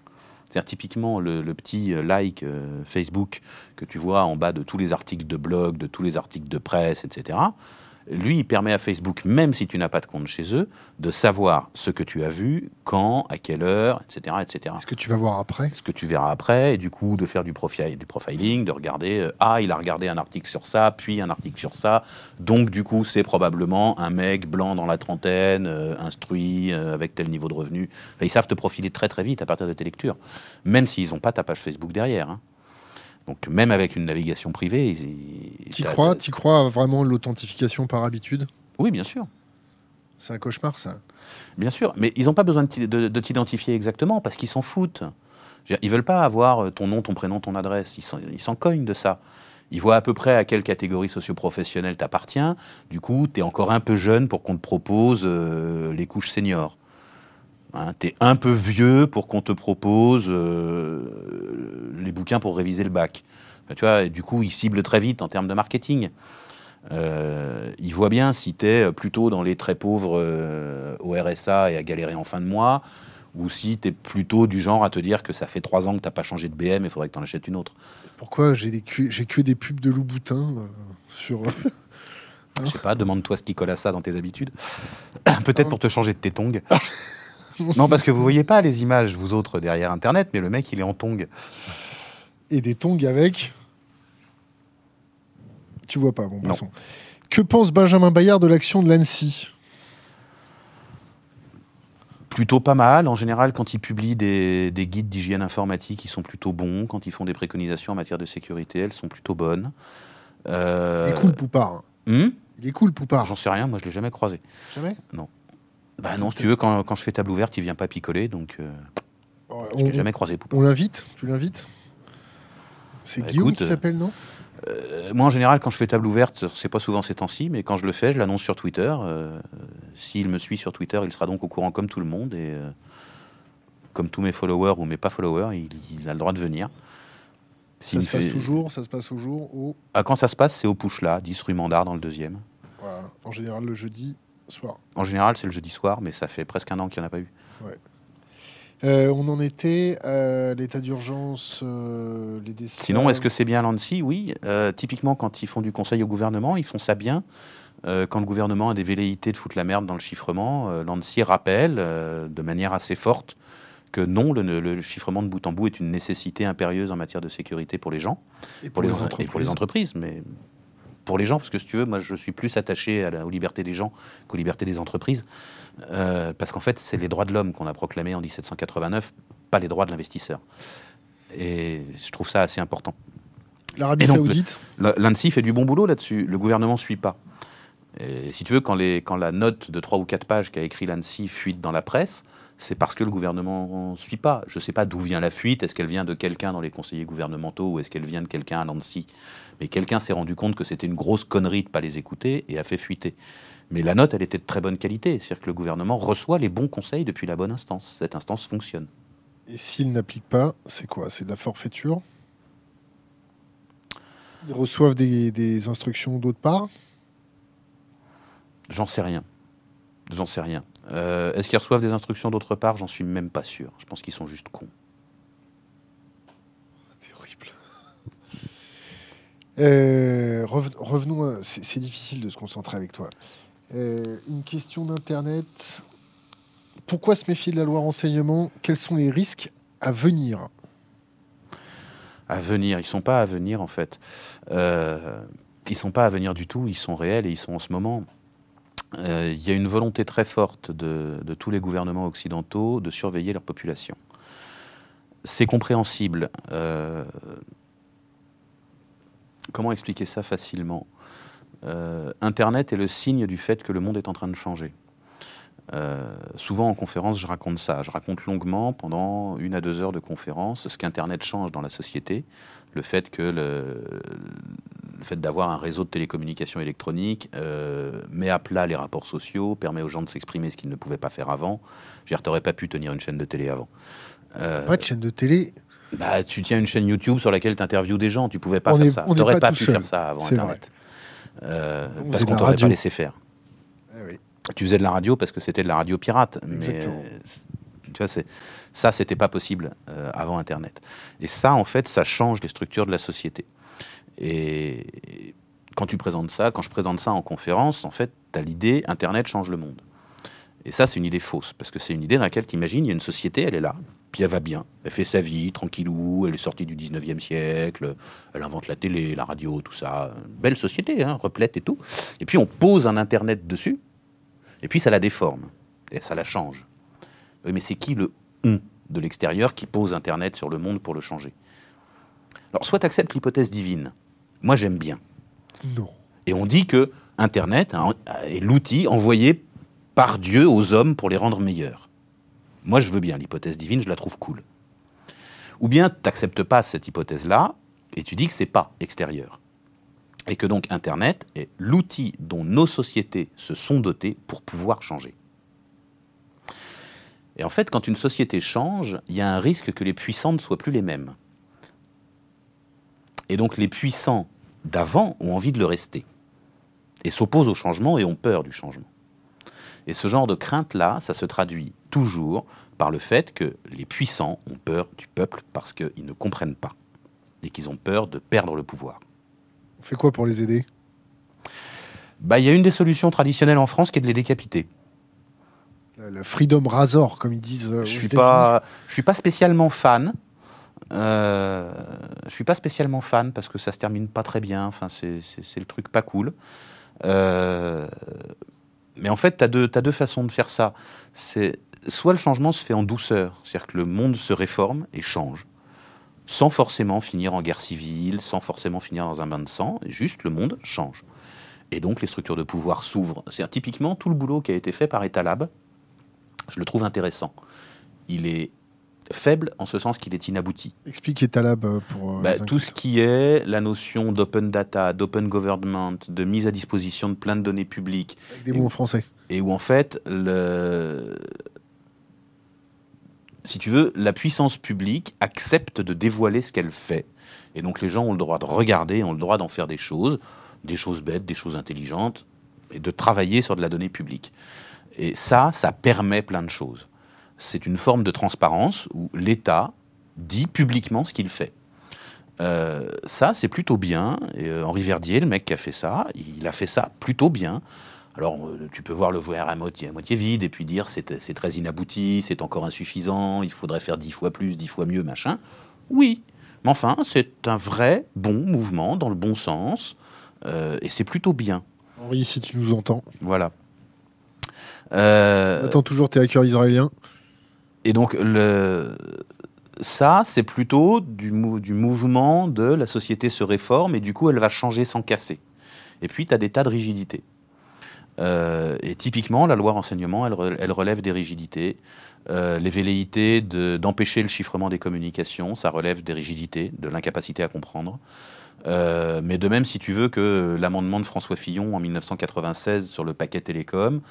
C'est-à-dire typiquement le, le petit euh, like euh, Facebook que tu vois en bas de tous les articles de blog, de tous les articles de presse, etc. Lui, il permet à Facebook, même si tu n'as pas de compte chez eux, de savoir ce que tu as vu, quand, à quelle heure, etc., etc Est-ce que tu vas voir après ce que tu verras après, et du coup de faire du, profi- du profiling, de regarder, euh, ah, il a regardé un article sur ça, puis un article sur ça, donc du coup c'est probablement un mec blanc dans la trentaine, euh, instruit, euh, avec tel niveau de revenu. Enfin, ils savent te profiler très très vite à partir de tes lectures, même s'ils n'ont pas ta page Facebook derrière. hein. Donc même avec une navigation privée, T'y crois? T'y crois à vraiment l'authentification par habitude? Oui, bien sûr. C'est un cauchemar, ça. Bien sûr, mais ils n'ont pas besoin de t'i- de de t'identifier exactement parce qu'ils s'en foutent. Ils veulent pas avoir euh, ton nom, ton prénom, ton adresse. Ils s'en- ils s'en cognent de ça. Ils voient à peu près à quelle catégorie socio-professionnelle t'appartiens. Du coup, tu es encore un peu jeune pour qu'on te propose euh, les couches seniors. Hein, tu es un peu vieux pour qu'on te propose euh, les bouquins pour réviser le bac. Enfin, tu vois, et du coup, ils ciblent très vite en termes de marketing. Euh, ils voient bien si tu es plutôt dans les très pauvres euh, au RSA et à galérer en fin de mois, ou si tu es plutôt du genre à te dire que ça fait trois ans que tu n'as pas changé de BM et il faudrait que tu en achètes une autre. Pourquoi j'ai que des pubs de Louboutin euh, sur. Je sais pas, demande-toi ce qui colle à ça dans tes habitudes. *coughs* Peut-être pour te changer de tes tongs. *laughs* *laughs* non, parce que vous voyez pas les images, vous autres, derrière Internet, mais le mec, il est en tongs. et des tongs avec. Tu vois pas, bon, Non. passons. Que pense Benjamin Bayard de l'action de l'ANSI Plutôt pas mal. En général, quand ils publient des, des guides d'hygiène informatique, ils sont plutôt bons. Quand ils font des préconisations en matière de sécurité, elles sont plutôt bonnes. Euh, Il est cool, Poupard. hein. hmm? Il est cool, Poupard. J'en sais rien, moi je l'ai jamais croisé. Jamais? Bah non, si tu veux, quand, quand je fais table ouverte, il vient pas picoler, donc euh, je l'ai on, jamais croisé. Poupon. on l'invite Tu l'invites? C'est Bah, Guillaume écoute, qui euh, s'appelle, non? Euh, moi en général, quand je fais table ouverte, c'est pas souvent ces temps-ci, mais quand je le fais, je l'annonce sur Twitter. Euh, S'il me suit sur Twitter, il sera donc au courant comme tout le monde et euh, comme tous mes followers ou mes pas followers, il, il a le droit de venir. Ça S'il se me passe fait- toujours, ça se passe toujours au. Ah, quand ça se passe, c'est au push là, 10 rue Mandar dans le deuxième. Voilà, en général le jeudi soir. En général, c'est le jeudi soir, mais ça fait presque un an qu'il n'y en a pas eu. Euh, on en était à l'état d'urgence, euh, les décès. Sinon, est-ce que c'est bien l'ANSI Oui. Euh, typiquement, quand ils font du conseil au gouvernement, ils font ça bien. Quand le gouvernement a des velléités de foutre la merde dans le chiffrement, l'ANSI rappelle de manière assez forte que non, le, le chiffrement de bout en bout est une nécessité impérieuse en matière de sécurité pour les gens, Et pour les, et pour les entreprises, mais pour les gens, parce que si tu veux, moi je suis plus attaché à la- aux libertés des gens qu'aux libertés des entreprises, Euh, parce qu'en fait c'est les droits de l'homme qu'on a proclamés en 1789, pas les droits de l'investisseur. Et je trouve ça assez important. L'Arabie Saoudite, La- L'ANSI fait du bon boulot là-dessus. Le gouvernement suit pas. Et si tu veux, quand, les, quand la note de 3 ou 4 pages qu'a écrit l'ANSI fuite dans la presse, c'est parce que le gouvernement ne suit pas. Je ne sais pas d'où vient la fuite. Est-ce qu'elle vient de quelqu'un dans les conseillers gouvernementaux ou est-ce qu'elle vient de quelqu'un à l'ANSI Mais quelqu'un s'est rendu compte que c'était une grosse connerie de ne pas les écouter et a fait fuiter. Mais la note, elle était de très bonne qualité. C'est-à-dire que le gouvernement reçoit les bons conseils depuis la bonne instance. Cette instance fonctionne. et s'ils n'appliquent pas, c'est quoi? C'est de la forfaiture? Ils reçoivent des, des instructions d'autre part? J'en sais rien. J'en sais rien. Euh, Est-ce qu'ils reçoivent des instructions d'autre part? J'en suis même pas sûr. Je pense qu'ils sont juste cons. C'est horrible. Euh, revenons, c'est difficile de se concentrer avec toi. Euh, une question d'Internet. Pourquoi se méfier de la loi renseignement Quels sont les risques à venir? À venir, ils sont pas à venir en fait. Euh, ils sont pas à venir du tout, ils sont réels et ils sont en ce moment. Euh, il y a une volonté très forte de, tous les gouvernements occidentaux de surveiller leur population. C'est compréhensible. Comment expliquer ça facilement euh, Internet est le signe du fait que le monde est en train de changer. souvent en conférence, je raconte ça. Je raconte longuement, pendant une à deux heures de conférence, ce qu'Internet change dans la société, le fait que le, fait d'avoir un réseau de télécommunications électroniques euh, met à plat les rapports sociaux, permet aux gens de s'exprimer ce qu'ils ne pouvaient pas faire avant. Je veux pas pu tenir une chaîne de télé avant. Euh, pas de chaîne de télé bah, Tu tiens une chaîne YouTube sur laquelle tu interviews des gens, tu pouvais pas faire ça. Tu n'aurais pas, pu faire ça avant Internet. Euh, parce qu'on t'aurait pas laissé faire. Eh tu faisais de la radio parce que c'était de la radio pirate. Exactement. Mais, tu vois, ça, c'était pas possible euh, avant Internet. Et ça, en fait, ça change les structures de la société. Et quand tu présentes ça, quand je présente ça en conférence, en fait, tu as l'idée Internet change le monde. Et ça, c'est une idée fausse, parce que c'est une idée dans laquelle tu imagines, il y a une société, elle est là, puis elle va bien, elle fait sa vie, tranquillou, elle est sortie du 19e siècle, elle invente la télé, la radio, tout ça. Belle société, hein, replète et tout. Et puis on pose un Internet dessus, et puis ça la déforme, et ça la change. mais c'est qui le on de l'extérieur qui pose Internet sur le monde pour le changer? Alors, soit tu acceptes l'hypothèse divine, moi, j'aime bien. Non. Et on dit que Internet est l'outil envoyé par Dieu aux hommes pour les rendre meilleurs. Moi, je veux bien l'hypothèse divine, je la trouve cool. Ou bien tu n'acceptes pas cette hypothèse-là et tu dis que c'est pas extérieur. Et que donc Internet est l'outil dont nos sociétés se sont dotées pour pouvoir changer. Et en fait, quand une société change, il y a un risque que les puissants ne soient plus les mêmes. Et donc les puissants d'avant ont envie de le rester et s'opposent au changement et ont peur du changement. Et ce genre de crainte-là, ça se traduit toujours par le fait que les puissants ont peur du peuple parce qu'ils ne comprennent pas et qu'ils ont peur de perdre le pouvoir. On fait quoi pour les aider? Bah, Il y a une des solutions traditionnelles en France qui est de les décapiter. Le Freedom Razor, comme ils disent. Euh, je ne suis, pas, je suis pas spécialement fan. Euh, je suis pas spécialement fan parce que ça se termine pas très bien. Enfin, c'est le truc pas cool. Euh, mais en fait, tu as, as, deux façons de faire ça. C'est soit le changement se fait en douceur, c'est-à-dire que le monde se réforme et change, sans forcément finir en guerre civile, sans forcément finir dans un bain de sang, juste le monde change. Et donc les structures de pouvoir s'ouvrent. C'est typiquement tout le boulot qui a été fait par Etalab. Je le trouve intéressant. Il est faible en ce sens qu'il est inabouti. Expliquez Talab euh, pour. Euh, bah, tout ce qui est la notion d'open data, d'open government, de mise à disposition de plein de données publiques. Avec des mots en français. Et où en fait, le... si tu veux, la puissance publique accepte de dévoiler ce qu'elle fait. Et donc les gens ont le droit de regarder, ont le droit d'en faire des choses, des choses bêtes, des choses intelligentes, et de travailler sur de la donnée publique. Et ça, ça permet plein de choses c'est une forme de transparence où l'État dit publiquement ce qu'il fait. Euh, ça, c'est plutôt bien. Et, euh, Henri Verdier, le mec qui a fait ça, il a fait ça plutôt bien. Alors, euh, tu peux voir le voir à moitié, à moitié vide et puis dire c'est, c'est très inabouti, c'est encore insuffisant, il faudrait faire dix fois plus, dix fois mieux, machin. Oui, mais enfin, c'est un vrai bon mouvement dans le bon sens et c'est plutôt bien. Henri, si tu nous entends. Voilà. Attends toujours tes hackers israéliens. Et donc, ça, c'est plutôt du, mouvement de la société se réforme et du coup, elle va changer sans casser. Et puis, tu as des tas de rigidités. Euh, et typiquement, la loi renseignement, elle, elle relève des rigidités. Euh, les velléités d'empêcher le chiffrement des communications, ça relève des rigidités, de l'incapacité à comprendre. Euh, mais de même, si tu veux que l'amendement de François Fillon en 1996 sur le paquet télécom,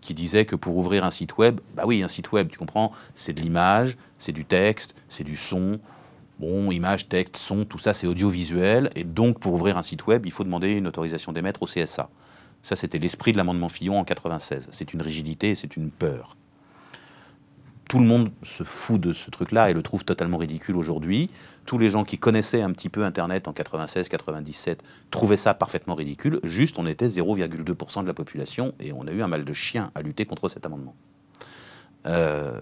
qui disait que pour ouvrir un site web, bah oui, un site web, tu comprends, c'est de l'image, c'est du texte, c'est du son. Bon, image, texte, son, tout ça, c'est audiovisuel. Et donc, pour ouvrir un site web, il faut demander une autorisation d'émettre au CSA. Ça, c'était l'esprit de l'amendement Fillon en 96. C'est une rigidité c'est une peur. Tout le monde se fout de ce truc-là et le trouve totalement ridicule aujourd'hui. Tous les gens qui connaissaient un petit peu Internet en 96-97 trouvaient ça parfaitement ridicule. Juste, on était 0,2% de la population et on a eu un mal de chien à lutter contre cet amendement. Euh,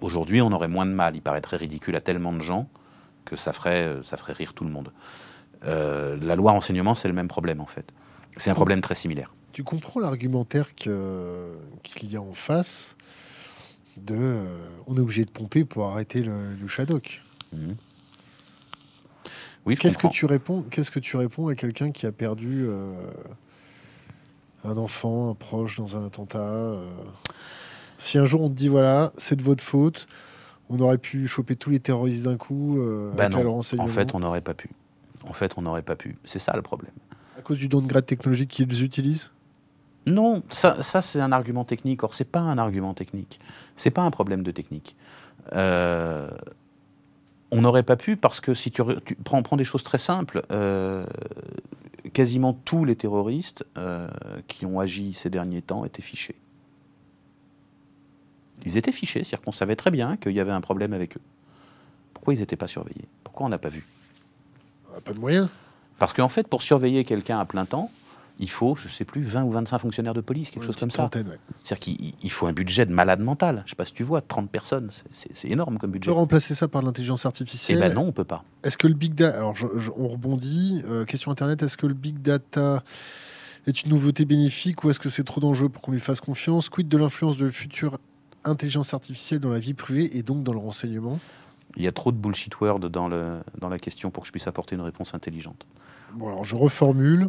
aujourd'hui, on aurait moins de mal. Il paraîtrait ridicule à tellement de gens que ça ferait, ferait rire tout le monde. Euh, la loi renseignement, c'est le même problème en fait. C'est un problème très similaire. Tu comprends l'argumentaire qu'il y a en face? De euh, on est obligé de pomper pour arrêter le, le Shadok. Mhm. Oui, Qu'est-ce que tu réponds Qu'est-ce que tu réponds à quelqu'un qui a perdu euh, un enfant, un proche dans un attentat euh, Si un jour on te dit voilà, c'est de votre faute, on aurait pu choper tous les terroristes d'un coup euh, Bah avec non, en renseignement. fait, on n'aurait pas pu. En fait, on n'aurait pas pu. C'est ça le problème. à cause du downgrade technologique qu'ils utilisent? Non, ça, ça c'est un argument technique. Or, c'est pas un argument technique. C'est pas un problème de technique. Euh, on n'aurait pas pu parce que si tu, re- tu prends, prends des choses très simples, euh, quasiment tous les terroristes euh, qui ont agi ces derniers temps étaient fichés. Ils étaient fichés, c'est-à-dire qu'on savait très bien qu'il y avait un problème avec eux. Pourquoi ils n'étaient pas surveillés? Pourquoi on n'a pas vu? Ah, Pas de moyens. Parce qu'en fait, pour surveiller quelqu'un à plein temps, il faut, je sais plus, 20 ou 25 fonctionnaires de police, quelque chose comme ça. ouais. C'est-à-dire qu'il il faut un budget de malade mental. Je sais pas si tu vois, 30 personnes, c'est- énorme comme On peut budget. remplacer ça par l'intelligence Eh artificielle. ben non, on peut pas. Est-ce que le big data, alors je- je- on rebondit, euh, question internet, est-ce que le big data est une nouveauté bénéfique ou est-ce que c'est trop dangereux pour qu'on lui fasse confiance? Quid de l'influence de future intelligence artificielle dans la vie privée et donc dans le renseignement? Il y a trop de bullshit word dans, le, dans la question pour que je puisse apporter une réponse intelligente. Bon alors je reformule.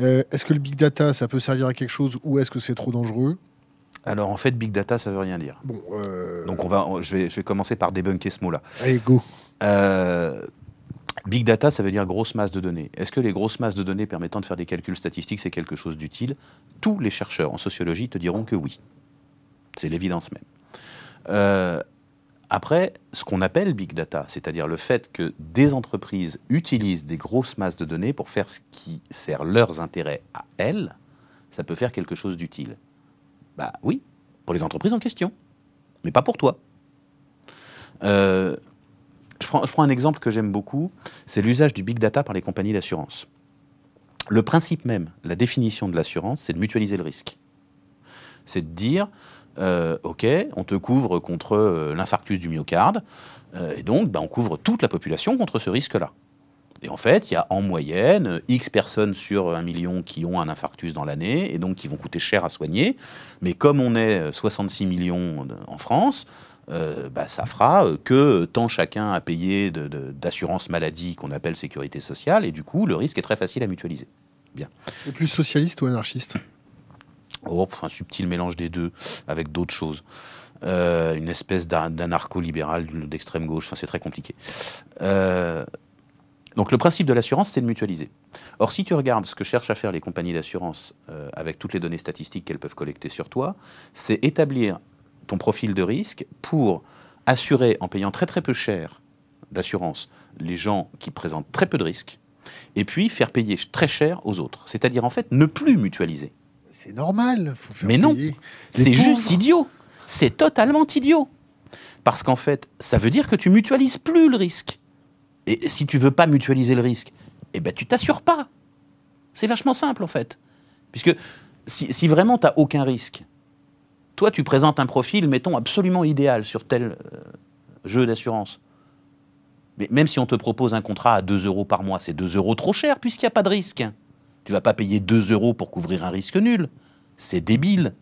Euh, est-ce que le big data ça peut servir à quelque chose ou est-ce que c'est trop dangereux? Alors en fait, big data, ça veut rien dire. Bon, euh, Donc on va, on- je, vais, je vais commencer par débunker ce mot-là. allez go. Euh, Big data, ça veut dire grosse masse de données. Est-ce que les grosses masses de données permettant de faire des calculs statistiques, c'est quelque chose d'utile? Tous les chercheurs en sociologie te diront que oui. C'est l'évidence même. Euh, après, ce qu'on appelle big data, c'est-à-dire le fait que des entreprises utilisent des grosses masses de données pour faire ce qui sert leurs intérêts à elles, ça peut faire quelque chose d'utile. Bah oui, pour les entreprises en question, mais pas pour toi. Euh, je, prends, je prends un exemple que j'aime beaucoup, c'est l'usage du big data par les compagnies d'assurance. Le principe même, la définition de l'assurance, c'est de mutualiser le risque. C'est de dire, euh, OK, on te couvre contre euh, l'infarctus du myocarde, euh, et donc ben, on couvre toute la population contre ce risque-là. Et en fait, il y a en moyenne X personnes sur un million qui ont un infarctus dans l'année, et donc qui vont coûter cher à soigner. Mais comme on est euh, 66 millions en France, euh, bah, ça fera que tant chacun a payé d'assurance maladie qu'on appelle sécurité sociale, et du coup, le risque est très facile à mutualiser. Le plus socialiste ou anarchiste? Oh, un subtil mélange des deux avec d'autres choses. Euh, une espèce d'an- d'anarcho-libéral d'extrême gauche. Enfin, c'est très compliqué. Euh, donc, le principe de l'assurance, c'est de mutualiser. Or, si tu regardes ce que cherchent à faire les compagnies d'assurance euh, avec toutes les données statistiques qu'elles peuvent collecter sur toi, c'est établir ton profil de risque pour assurer en payant très très peu cher d'assurance les gens qui présentent très peu de risques, et puis faire payer très cher aux autres. C'est-à-dire en fait ne plus mutualiser. C'est normal. Faut faire Mais non. C'est juste idiot. C'est totalement idiot. Parce qu'en fait, ça veut dire que tu mutualises plus le risque. Et si tu veux pas mutualiser le risque, eh ben tu t'assures pas. C'est vachement simple en fait. Puisque si, si vraiment tu n'as aucun risque, toi tu présentes un profil, mettons, absolument idéal sur tel euh, jeu d'assurance. Mais même si on te propose un contrat à 2 euros par mois, c'est 2 euros trop cher puisqu'il n'y a pas de risque. Tu vas pas payer 2 euros pour couvrir un risque nul. C'est débile.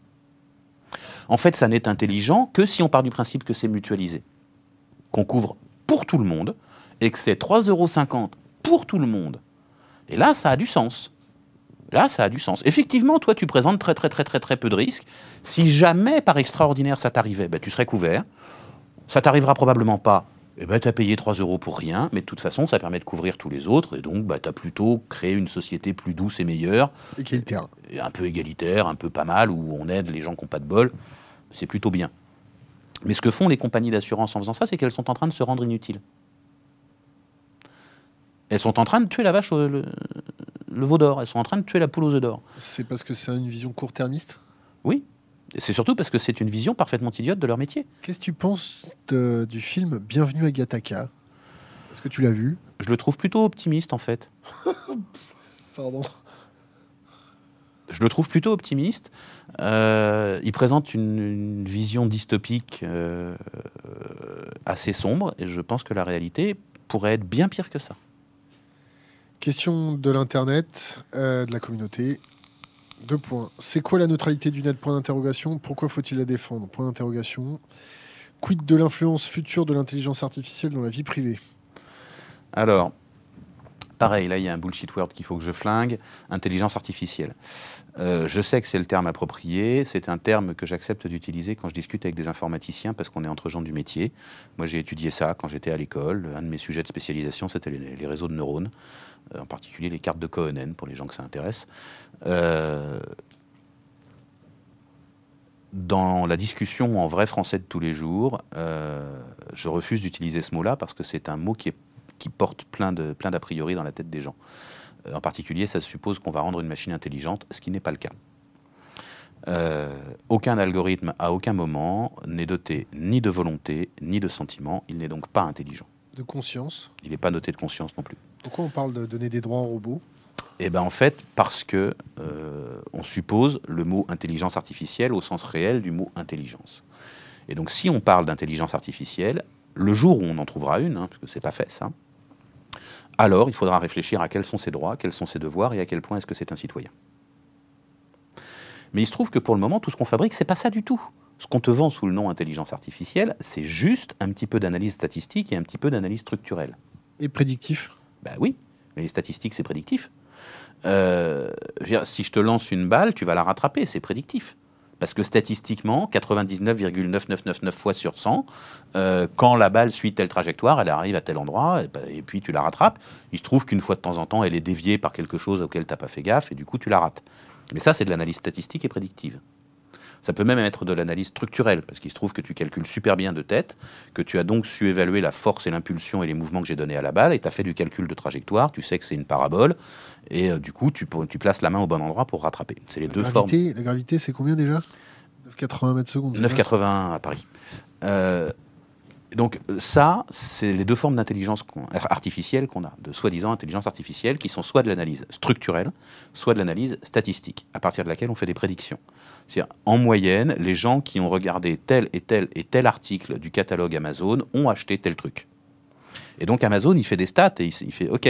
En fait, ça n'est intelligent que si on part du principe que c'est mutualisé, qu'on couvre pour tout le monde et que c'est 3,50 euros pour tout le monde. Et là, ça a du sens. Là, ça a du sens. Effectivement, toi, tu présentes très, très, très, très, très peu de risques. Si jamais, par extraordinaire, ça t'arrivait, ben, tu serais couvert. Ça t'arrivera probablement pas. Eh ben, tu as payé 3 euros pour rien, mais de toute façon, ça permet de couvrir tous les autres. Et donc, bah, tu as plutôt créé une société plus douce et meilleure et un peu égalitaire, un peu pas mal, où on aide les gens qui n'ont pas de bol, c'est plutôt bien. Mais ce que font les compagnies d'assurance en faisant ça, c'est qu'elles sont en train de se rendre inutiles. Elles sont en train de tuer la vache, au- le, le veau d'or, elles sont en train de tuer la poule aux œufs d'or. C'est parce que c'est une vision court-termiste? Oui. C'est surtout parce que c'est une vision parfaitement idiote de leur métier. Qu'est-ce que tu penses du film Bienvenue à Gataka Est-ce que tu l'as vu? Je le trouve plutôt optimiste en fait. *laughs* Pardon. Je le trouve plutôt optimiste. Euh, il présente une, vision dystopique euh, assez sombre et je pense que la réalité pourrait être bien pire que ça. Question de l'Internet, euh, de la communauté. Deux points. C'est quoi la neutralité du net? Point d'interrogation. Pourquoi faut-il la défendre? Point d'interrogation. Quid de l'influence future de l'intelligence artificielle dans la vie privée? Alors, pareil, là il y a un bullshit word qu'il faut que je flingue. Intelligence artificielle. Euh, je sais que c'est le terme approprié. C'est un terme que j'accepte d'utiliser quand je discute avec des informaticiens parce qu'on est entre gens du métier. Moi j'ai étudié ça quand j'étais à l'école. Un de mes sujets de spécialisation c'était les réseaux de neurones. Euh, en particulier les cartes de Cohen pour les gens que ça intéresse. Euh, dans la discussion en vrai français de tous les jours, euh, je refuse d'utiliser ce mot-là parce que c'est un mot qui, qui porte plein d'a plein priori dans la tête des gens. en particulier, ça suppose qu'on va rendre une machine intelligente, ce qui n'est pas le cas. aucun algorithme à aucun moment n'est doté ni de volonté ni de sentiment, il n'est donc pas intelligent. De conscience Il n'est pas noté de conscience non plus. Pourquoi on parle de donner des droits aux robots Eh bien, en fait, parce que euh, on suppose le mot intelligence artificielle au sens réel du mot intelligence. Et donc, si on parle d'intelligence artificielle, le jour où on en trouvera une, hein, parce que c'est pas fait ça, alors il faudra réfléchir à quels sont ses droits, quels sont ses devoirs et à quel point est-ce que c'est un citoyen. Mais il se trouve que pour le moment, tout ce qu'on fabrique, c'est pas ça du tout. Ce qu'on te vend sous le nom intelligence artificielle, c'est juste un petit peu d'analyse statistique et un petit peu d'analyse structurelle. Et prédictif? Ben oui, mais les statistiques, c'est prédictif. Euh, si je te lance une balle, tu vas la rattraper, c'est prédictif. Parce que statistiquement, 99,9999 fois sur 100, euh, quand la balle suit telle trajectoire, elle arrive à tel endroit, et, ben, et puis tu la rattrapes. Il se trouve qu'une fois de temps en temps, elle est déviée par quelque chose auquel tu n'as pas fait gaffe, et du coup, tu la rates. Mais ça, c'est de l'analyse statistique et prédictive. Ça peut même être de l'analyse structurelle, parce qu'il se trouve que tu calcules super bien de tête, que tu as donc su évaluer la force et l'impulsion et les mouvements que j'ai donnés à la balle, et tu as fait du calcul de trajectoire, tu sais que c'est une parabole, et euh, du coup, tu, tu, places la main au bon endroit pour rattraper. C'est les deux formes. La gravité, c'est combien déjà? 9,80 mètres secondes 9,80 à Paris. Euh, donc ça, c'est les deux formes d'intelligence artificielle qu'on a, de soi-disant intelligence artificielle, qui sont soit de l'analyse structurelle, soit de l'analyse statistique, à partir de laquelle on fait des prédictions. C'est-à-dire, en moyenne, les gens qui ont regardé tel et tel et tel article du catalogue Amazon ont acheté tel truc. Et donc Amazon, il fait des stats et il, fait, OK,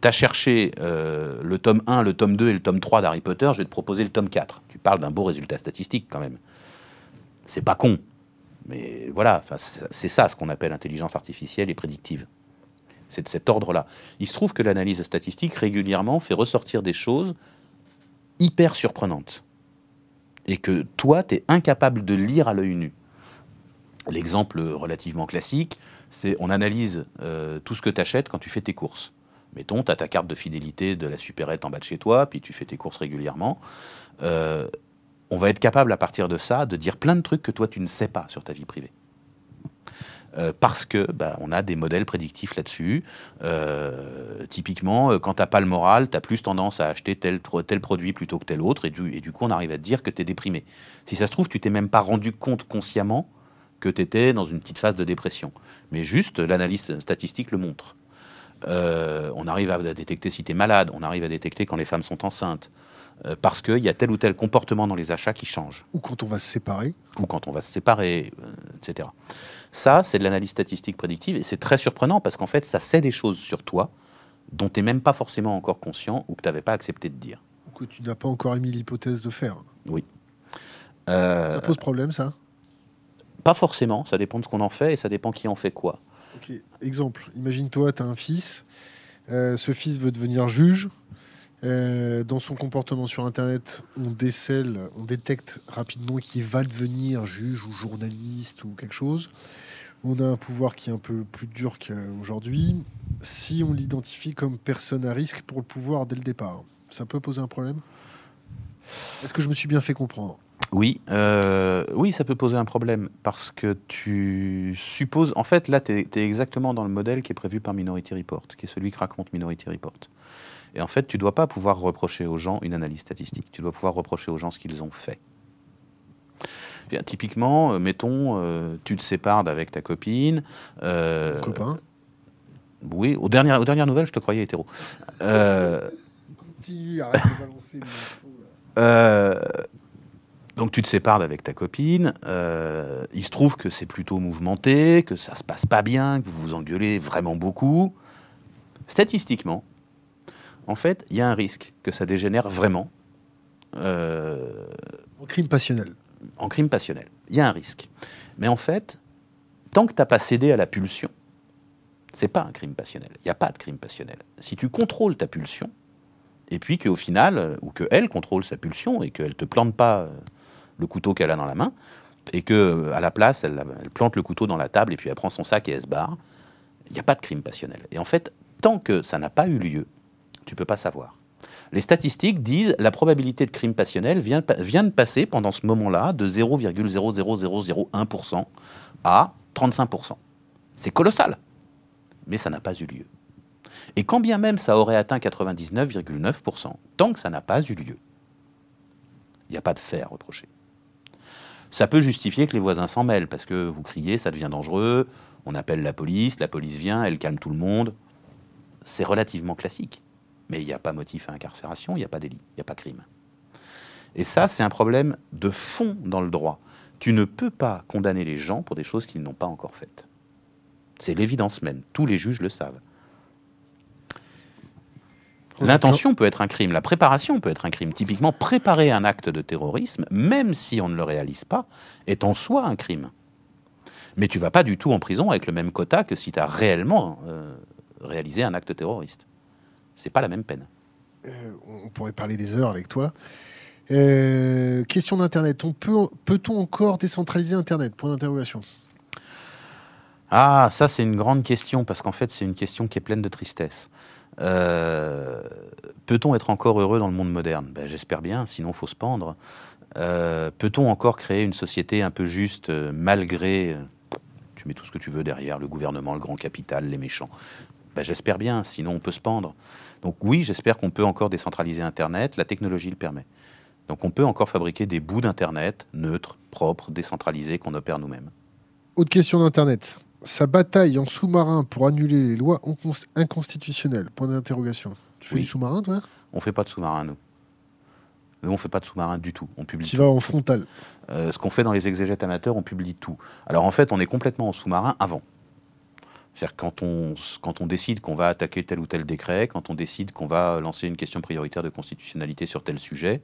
tu as cherché euh, le tome 1, le tome 2 et le tome 3 d'Harry Potter, je vais te proposer le tome 4. Tu parles d'un beau résultat statistique quand même. C'est pas con. Mais voilà, c'est ça ce qu'on appelle intelligence artificielle et prédictive. C'est de cet ordre-là. Il se trouve que l'analyse statistique régulièrement fait ressortir des choses hyper surprenantes. Et que toi, tu es incapable de lire à l'œil nu. L'exemple relativement classique, c'est on analyse euh, tout ce que tu achètes quand tu fais tes courses. Mettons, tu as ta carte de fidélité de la supérette en bas de chez toi, puis tu fais tes courses régulièrement. Euh, on va être capable à partir de ça de dire plein de trucs que toi tu ne sais pas sur ta vie privée. Euh, parce que bah, on a des modèles prédictifs là-dessus. Euh, typiquement, euh, quand tu n'as pas le moral, tu as plus tendance à acheter tel, tel produit plutôt que tel autre, et du, et du coup, on arrive à te dire que tu es déprimé. Si ça se trouve, tu t'es même pas rendu compte consciemment que tu étais dans une petite phase de dépression. Mais juste, l'analyse statistique le montre. On arrive à détecter si tu es malade, on arrive à détecter quand les femmes sont enceintes. Euh, parce qu'il y a tel ou tel comportement dans les achats qui change. Ou quand on va se séparer. Ou quand on va se séparer, euh, etc. Ça, c'est de l'analyse statistique prédictive et c'est très surprenant parce qu'en fait, ça sait des choses sur toi dont tu n'es même pas forcément encore conscient ou que tu n'avais pas accepté de dire. Ou que tu n'as pas encore émis l'hypothèse de faire. Oui. Euh, ça pose problème, ça? Pas forcément, ça dépend de ce qu'on en fait et ça dépend qui en fait quoi. Ok, exemple, imagine-toi, tu as un fils, ce fils veut devenir juge, euh, dans son comportement sur Internet, on décèle, on détecte rapidement qu'il va devenir juge ou journaliste ou quelque chose. On a un pouvoir qui est un peu plus dur qu'aujourd'hui. Si on l'identifie comme personne à risque pour le pouvoir dès le départ, ça peut poser un problème? Est-ce que je me suis bien fait comprendre? Oui, euh, oui, ça peut poser un problème parce que tu supposes. En fait, là, tu es, es, exactement dans le modèle qui est prévu par Minority Report, qui est celui que raconte Minority Report. Et en fait, tu ne dois pas pouvoir reprocher aux gens une analyse statistique. Tu dois pouvoir reprocher aux gens ce qu'ils ont fait. Typiquement, euh, mettons, euh, tu te sépares avec ta copine. euh, copain. Oui, aux dernières, aux dernières nouvelles, je te croyais hétéro. Continue, arrête de balancer une info, là. Euh, donc tu te sépares avec ta copine, euh, il se trouve que c'est plutôt mouvementé, que ça se passe pas bien, que vous vous engueulez vraiment beaucoup. Statistiquement, en fait, il y a un risque que ça dégénère vraiment euh, En crime passionnel. en crime passionnel. Il y a un risque. Mais en fait, tant que tu n'as pas cédé à la pulsion, c'est pas un crime passionnel. Il n'y a pas de crime passionnel. Si tu contrôles ta pulsion, et puis qu'au final, ou qu'elle contrôle sa pulsion et qu'elle te plante pas euh, le couteau qu'elle a dans la main, et que à la place, elle, plante le couteau dans la table et puis elle prend son sac et elle se barre, il n'y a pas de crime passionnel. Et en fait, tant que ça n'a pas eu lieu, tu peux pas savoir. Les statistiques disent la probabilité de crime passionnel vient, vient de passer pendant ce moment-là de 0,00001% à 35%. C'est colossal, mais ça n'a pas eu lieu. Et quand bien même ça aurait atteint 99,9%, tant que ça n'a pas eu lieu, il n'y a pas de fait à reprocher. Ça peut justifier que les voisins s'en mêlent, parce que vous criez, ça devient dangereux, on appelle la police, la police vient, elle calme tout le monde. C'est relativement classique. Mais il n'y a pas motif à incarcération, il n'y a pas délit, il n'y a pas crime. Et ça, c'est un problème de fond dans le droit. Tu ne peux pas condamner les gens pour des choses qu'ils n'ont pas encore faites. C'est l'évidence même. Tous les juges le savent. L'intention peut être un crime, la préparation peut être un crime. Typiquement, préparer un acte de terrorisme, même si on ne le réalise pas, est en soi un crime. Mais tu vas pas du tout en prison avec le même quota que si tu as réellement euh, réalisé un acte terroriste. C'est pas la même peine. Euh, on pourrait parler des heures avec toi. Euh, question d'Internet. On peut, peut-on encore décentraliser Internet? Point d'interrogation. Ah, ça c'est une grande question parce qu'en fait c'est une question qui est pleine de tristesse. Euh, Peut-on être encore heureux dans le monde moderne? Ben, J'espère bien, sinon faut se pendre. Euh, Peut-on encore créer une société un peu juste euh, malgré, tu mets tout ce que tu veux derrière, le gouvernement, le grand capital, les méchants? Ben, J'espère bien, sinon on peut se pendre. Donc oui, j'espère qu'on peut encore décentraliser Internet, la technologie le permet. Donc on peut encore fabriquer des bouts d'Internet neutres, propres, décentralisés qu'on opère nous-mêmes. Autre question d'Internet. Sa bataille en sous-marin pour annuler les lois incons- inconstitutionnelles Point d'interrogation. Tu fais Oui. du sous-marin, toi? On fait pas de sous-marin, nous. Nous, on fait pas de sous-marin du tout. On publie Tu vas en frontal. Euh, ce qu'on fait dans les exégètes amateurs, on publie tout. Alors en fait, on est complètement en sous-marin avant. C'est-à-dire quand on, quand on décide qu'on va attaquer tel ou tel décret, quand on décide qu'on va lancer une question prioritaire de constitutionnalité sur tel sujet,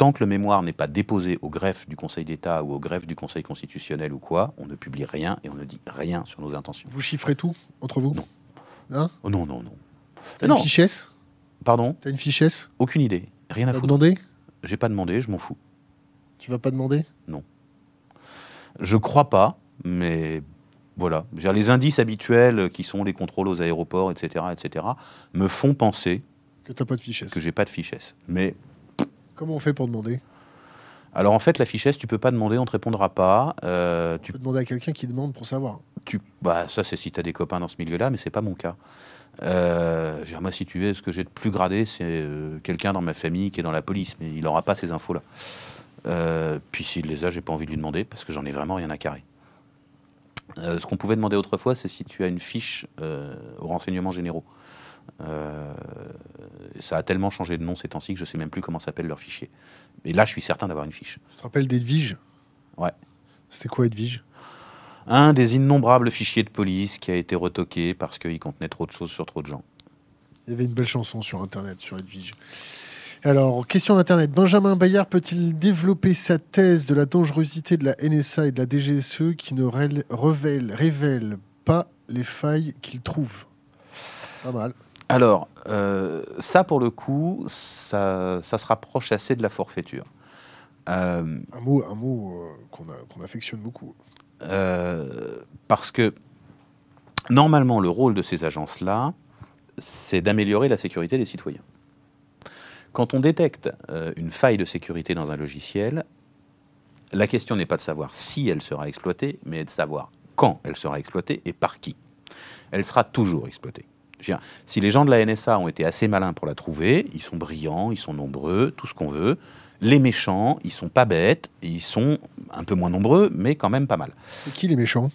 tant que le mémoire n'est pas déposé au greffe du Conseil d'État ou au greffe du Conseil constitutionnel ou quoi, on ne publie rien et on ne dit rien sur nos intentions. Vous chiffrez tout entre vous? Non. Hein? Oh non, non, non. T'as Non. une fichesse? Pardon? T'as une fichesse? Aucune idée. Rien à foutre. demandé? J'ai pas demandé, je m'en fous. Tu vas pas demander? Je crois pas, mais voilà. Les indices habituels qui sont les contrôles aux aéroports, etc., etc., me font penser que t'as pas de fichesse. que j'ai pas de fichesse. Mais Comment on fait pour demander? Alors en fait, la fichesse, tu peux pas demander, on te répondra pas. Euh, Tu tu, peux demander à quelqu'un qui demande pour savoir. tu, bah, ça, c'est si tu as des copains dans ce milieu-là, mais c'est pas mon cas. Euh, moi, si tu veux, ce que j'ai de plus gradé, c'est euh, quelqu'un dans ma famille qui est dans la police, mais il n'aura pas ces infos-là. Euh, puis s'il les a, j'ai pas envie de lui demander parce que j'en ai vraiment rien à carrer. Ce qu'on pouvait demander autrefois, c'est si tu as une fiche aux renseignements généraux. Euh, ça a tellement changé de nom ces temps-ci que je sais même plus comment s'appelle leur fichier. Mais là, je suis certain d'avoir une fiche. Tu te rappelles d'Edwige Ouais. C'était quoi Edwige Un des innombrables fichiers de police qui a été retoqué parce qu'il contenait trop de choses sur trop de gens. Il y avait une belle chanson sur Internet, sur Edwige. Alors, question d'Internet. Benjamin Bayard peut-il développer sa thèse de la dangerosité de la NSA et de la DGSE qui ne révèle pas les failles qu'il trouve? Pas mal. Alors, euh, ça pour le coup, ça, ça se rapproche assez de la forfaiture. Euh, Un mot, un mot euh, qu'on affectionne beaucoup. Parce que normalement, le rôle de ces agences-là, c'est d'améliorer la sécurité des citoyens. Quand on détecte une faille de sécurité dans un logiciel, la question n'est pas de savoir si elle sera exploitée, mais de savoir quand elle sera exploitée et par qui. Elle sera toujours exploitée. Dire, si les gens de la NSA ont été assez malins pour la trouver, ils sont brillants, ils sont nombreux, tout ce qu'on veut, Les méchants, ils sont pas bêtes, ils sont un peu moins nombreux, mais quand même pas mal. C'est qui les méchants?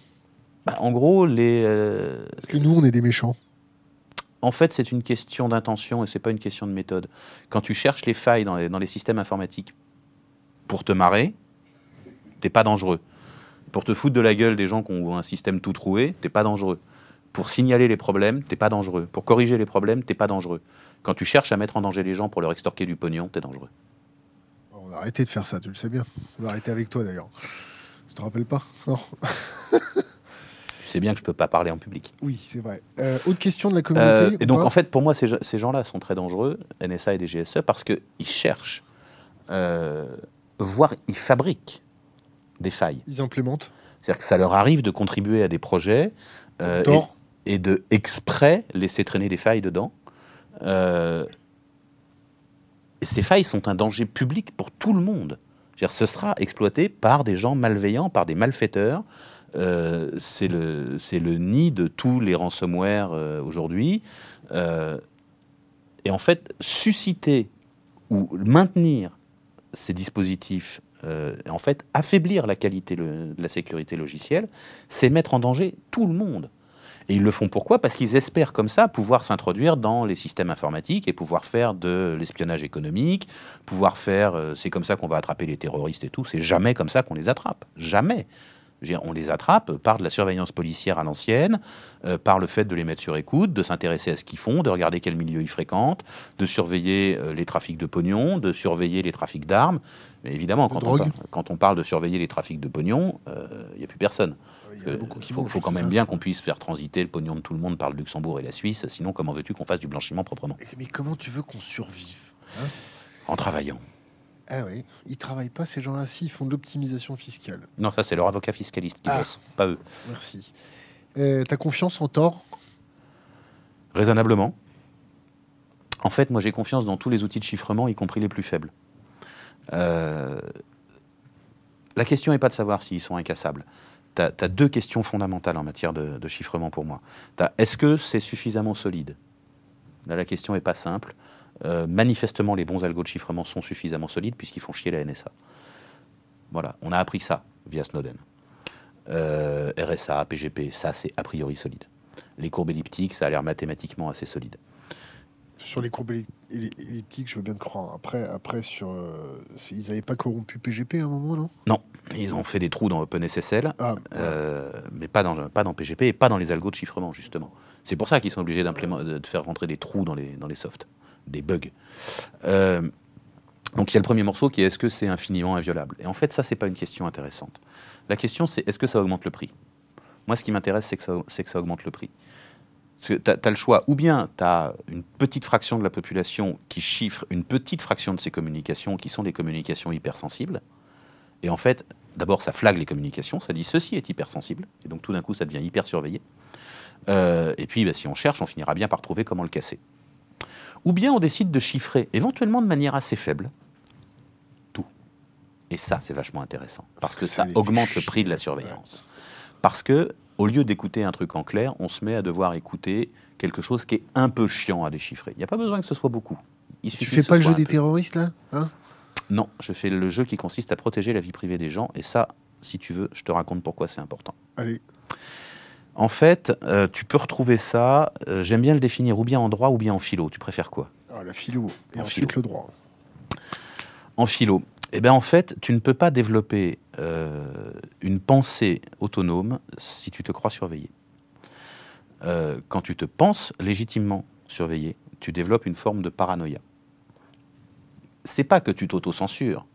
Bah, en gros, les. euh, Parce que nous, on est des méchants. En fait, c'est une question d'intention et c'est pas une question de méthode. Quand tu cherches les failles dans les, dans les systèmes informatiques pour te marrer, t'es pas dangereux. Pour te foutre de la gueule des gens qui ont un système tout troué, t'es pas dangereux. Pour signaler les problèmes, t'es pas dangereux. Pour corriger les problèmes, t'es pas dangereux. Quand tu cherches à mettre en danger les gens pour leur extorquer du pognon, t'es dangereux. On a arrêté de faire ça, tu le sais bien. On va arrêter avec toi d'ailleurs. Tu te rappelles pas Non *laughs* Tu sais bien que je peux pas parler en public. Oui, c'est vrai. Euh, autre question de la Euh, communauté et ou donc, en fait, pour moi, ces, gens- ces gens-là sont très dangereux, NSA et DGSE, parce qu'ils cherchent, euh, voire ils fabriquent des failles. Ils implémentent C'est-à-dire que ça leur arrive de contribuer à des projets euh, Tort. Et, de exprès laisser traîner des failles dedans. Euh, ces failles sont un danger public pour tout le monde. C'est-à-dire, ce sera exploité par des gens malveillants, par des malfaiteurs. Euh, c'est le, nid de tous les ransomware euh, aujourd'hui. Et en fait, susciter ou maintenir ces dispositifs, en fait, affaiblir la qualité de la sécurité logicielle, c'est mettre en danger tout le monde. Et ils le font pourquoi? Parce qu'ils espèrent comme ça pouvoir s'introduire dans les systèmes informatiques et pouvoir faire de l'espionnage économique, pouvoir faire. euh, c'est comme ça qu'on va attraper les terroristes et tout. C'est jamais comme ça qu'on les attrape. Jamais. Dire, on les attrape par de la surveillance policière à l'ancienne, euh, par le fait de les mettre sur écoute, de s'intéresser à ce qu'ils font, de regarder quel milieu ils fréquentent, de surveiller euh, les trafics de pognon, de surveiller les trafics d'armes. Mais évidemment, on, quand on parle de surveiller les trafics de pognon, il n'y a plus personne. Il Euh, qui faut, quand même bien qu'on puisse faire transiter le pognon de tout le monde par le Luxembourg et la Suisse. Sinon, comment veux-tu qu'on fasse du blanchiment proprement? Mais comment tu veux qu'on survive En travaillant. Ah oui, ils travaillent pas ces gens-là, si, ils font de l'optimisation fiscale. Non, ça, c'est leur avocat fiscaliste qui Ah. bosse, pas eux. Merci. Euh, T'as confiance en tort Raisonnablement. En fait, moi, j'ai confiance dans tous les outils de chiffrement, y compris les plus faibles. Euh, la question n'est pas de savoir s'ils sont incassables. Tu as, deux questions fondamentales en matière de, chiffrement pour moi. Est-ce que c'est suffisamment solide? Là, la question n'est pas simple. Euh, manifestement, les bons algos de chiffrement sont suffisamment solides puisqu'ils font chier la NSA. Voilà, on a appris ça via Snowden. Euh, RSA, PGP, ça c'est a priori solide. Les courbes elliptiques, ça a l'air mathématiquement assez solide. Sur les courbes elli- elli- elliptiques, je veux bien te croire. Après, après sur, euh, ils n'avaient pas corrompu PGP à un moment, non? Non, ils ont fait des trous dans OpenSSL, Ah, euh, mais pas dans, pas dans PGP et pas dans les algos de chiffrement, justement. C'est pour ça qu'ils sont obligés de faire rentrer des trous dans les, dans les softs, des bugs. Euh, donc il y a le premier morceau qui est est-ce que c'est infiniment inviolable? Et en fait, ça, c'est pas une question intéressante. La question, c'est est-ce que ça augmente le prix? Moi, ce qui m'intéresse, c'est que, ça- que ça augmente le prix. Parce que tu as, le choix, ou bien tu as une petite fraction de la population qui chiffre une petite fraction de ces communications, qui sont des communications hypersensibles, et en fait, d'abord, ça flague les communications, ça dit ceci est hypersensible, et donc tout d'un coup, ça devient hyper surveillé. Euh, et puis, bah, si on cherche, on finira bien par trouver comment le casser. Ou bien on décide de chiffrer, éventuellement de manière assez faible, tout. Et ça, c'est vachement intéressant, parce, Parce que, que ça augmente le prix de la surveillance. Parce que, au lieu d'écouter un truc en clair, on se met à devoir écouter quelque chose qui est un peu chiant à déchiffrer. Il n'y a pas besoin que ce soit beaucoup. Il tu fais pas le jeu des peu. terroristes, là hein? Non, je fais le jeu qui consiste à protéger la vie privée des gens, et ça, si tu veux, je te raconte pourquoi c'est important. Allez, En fait, euh, tu peux retrouver ça, euh, j'aime bien le définir ou bien en droit ou bien en philo. Tu préfères quoi? Ah, la philo, et En ensuite philo. le droit. En philo. Eh bien, en fait, tu ne peux pas développer euh, une pensée autonome si tu te crois surveillé. Euh, quand tu te penses légitimement surveillé, tu développes une forme de paranoïa. C'est pas que tu t'auto-censures.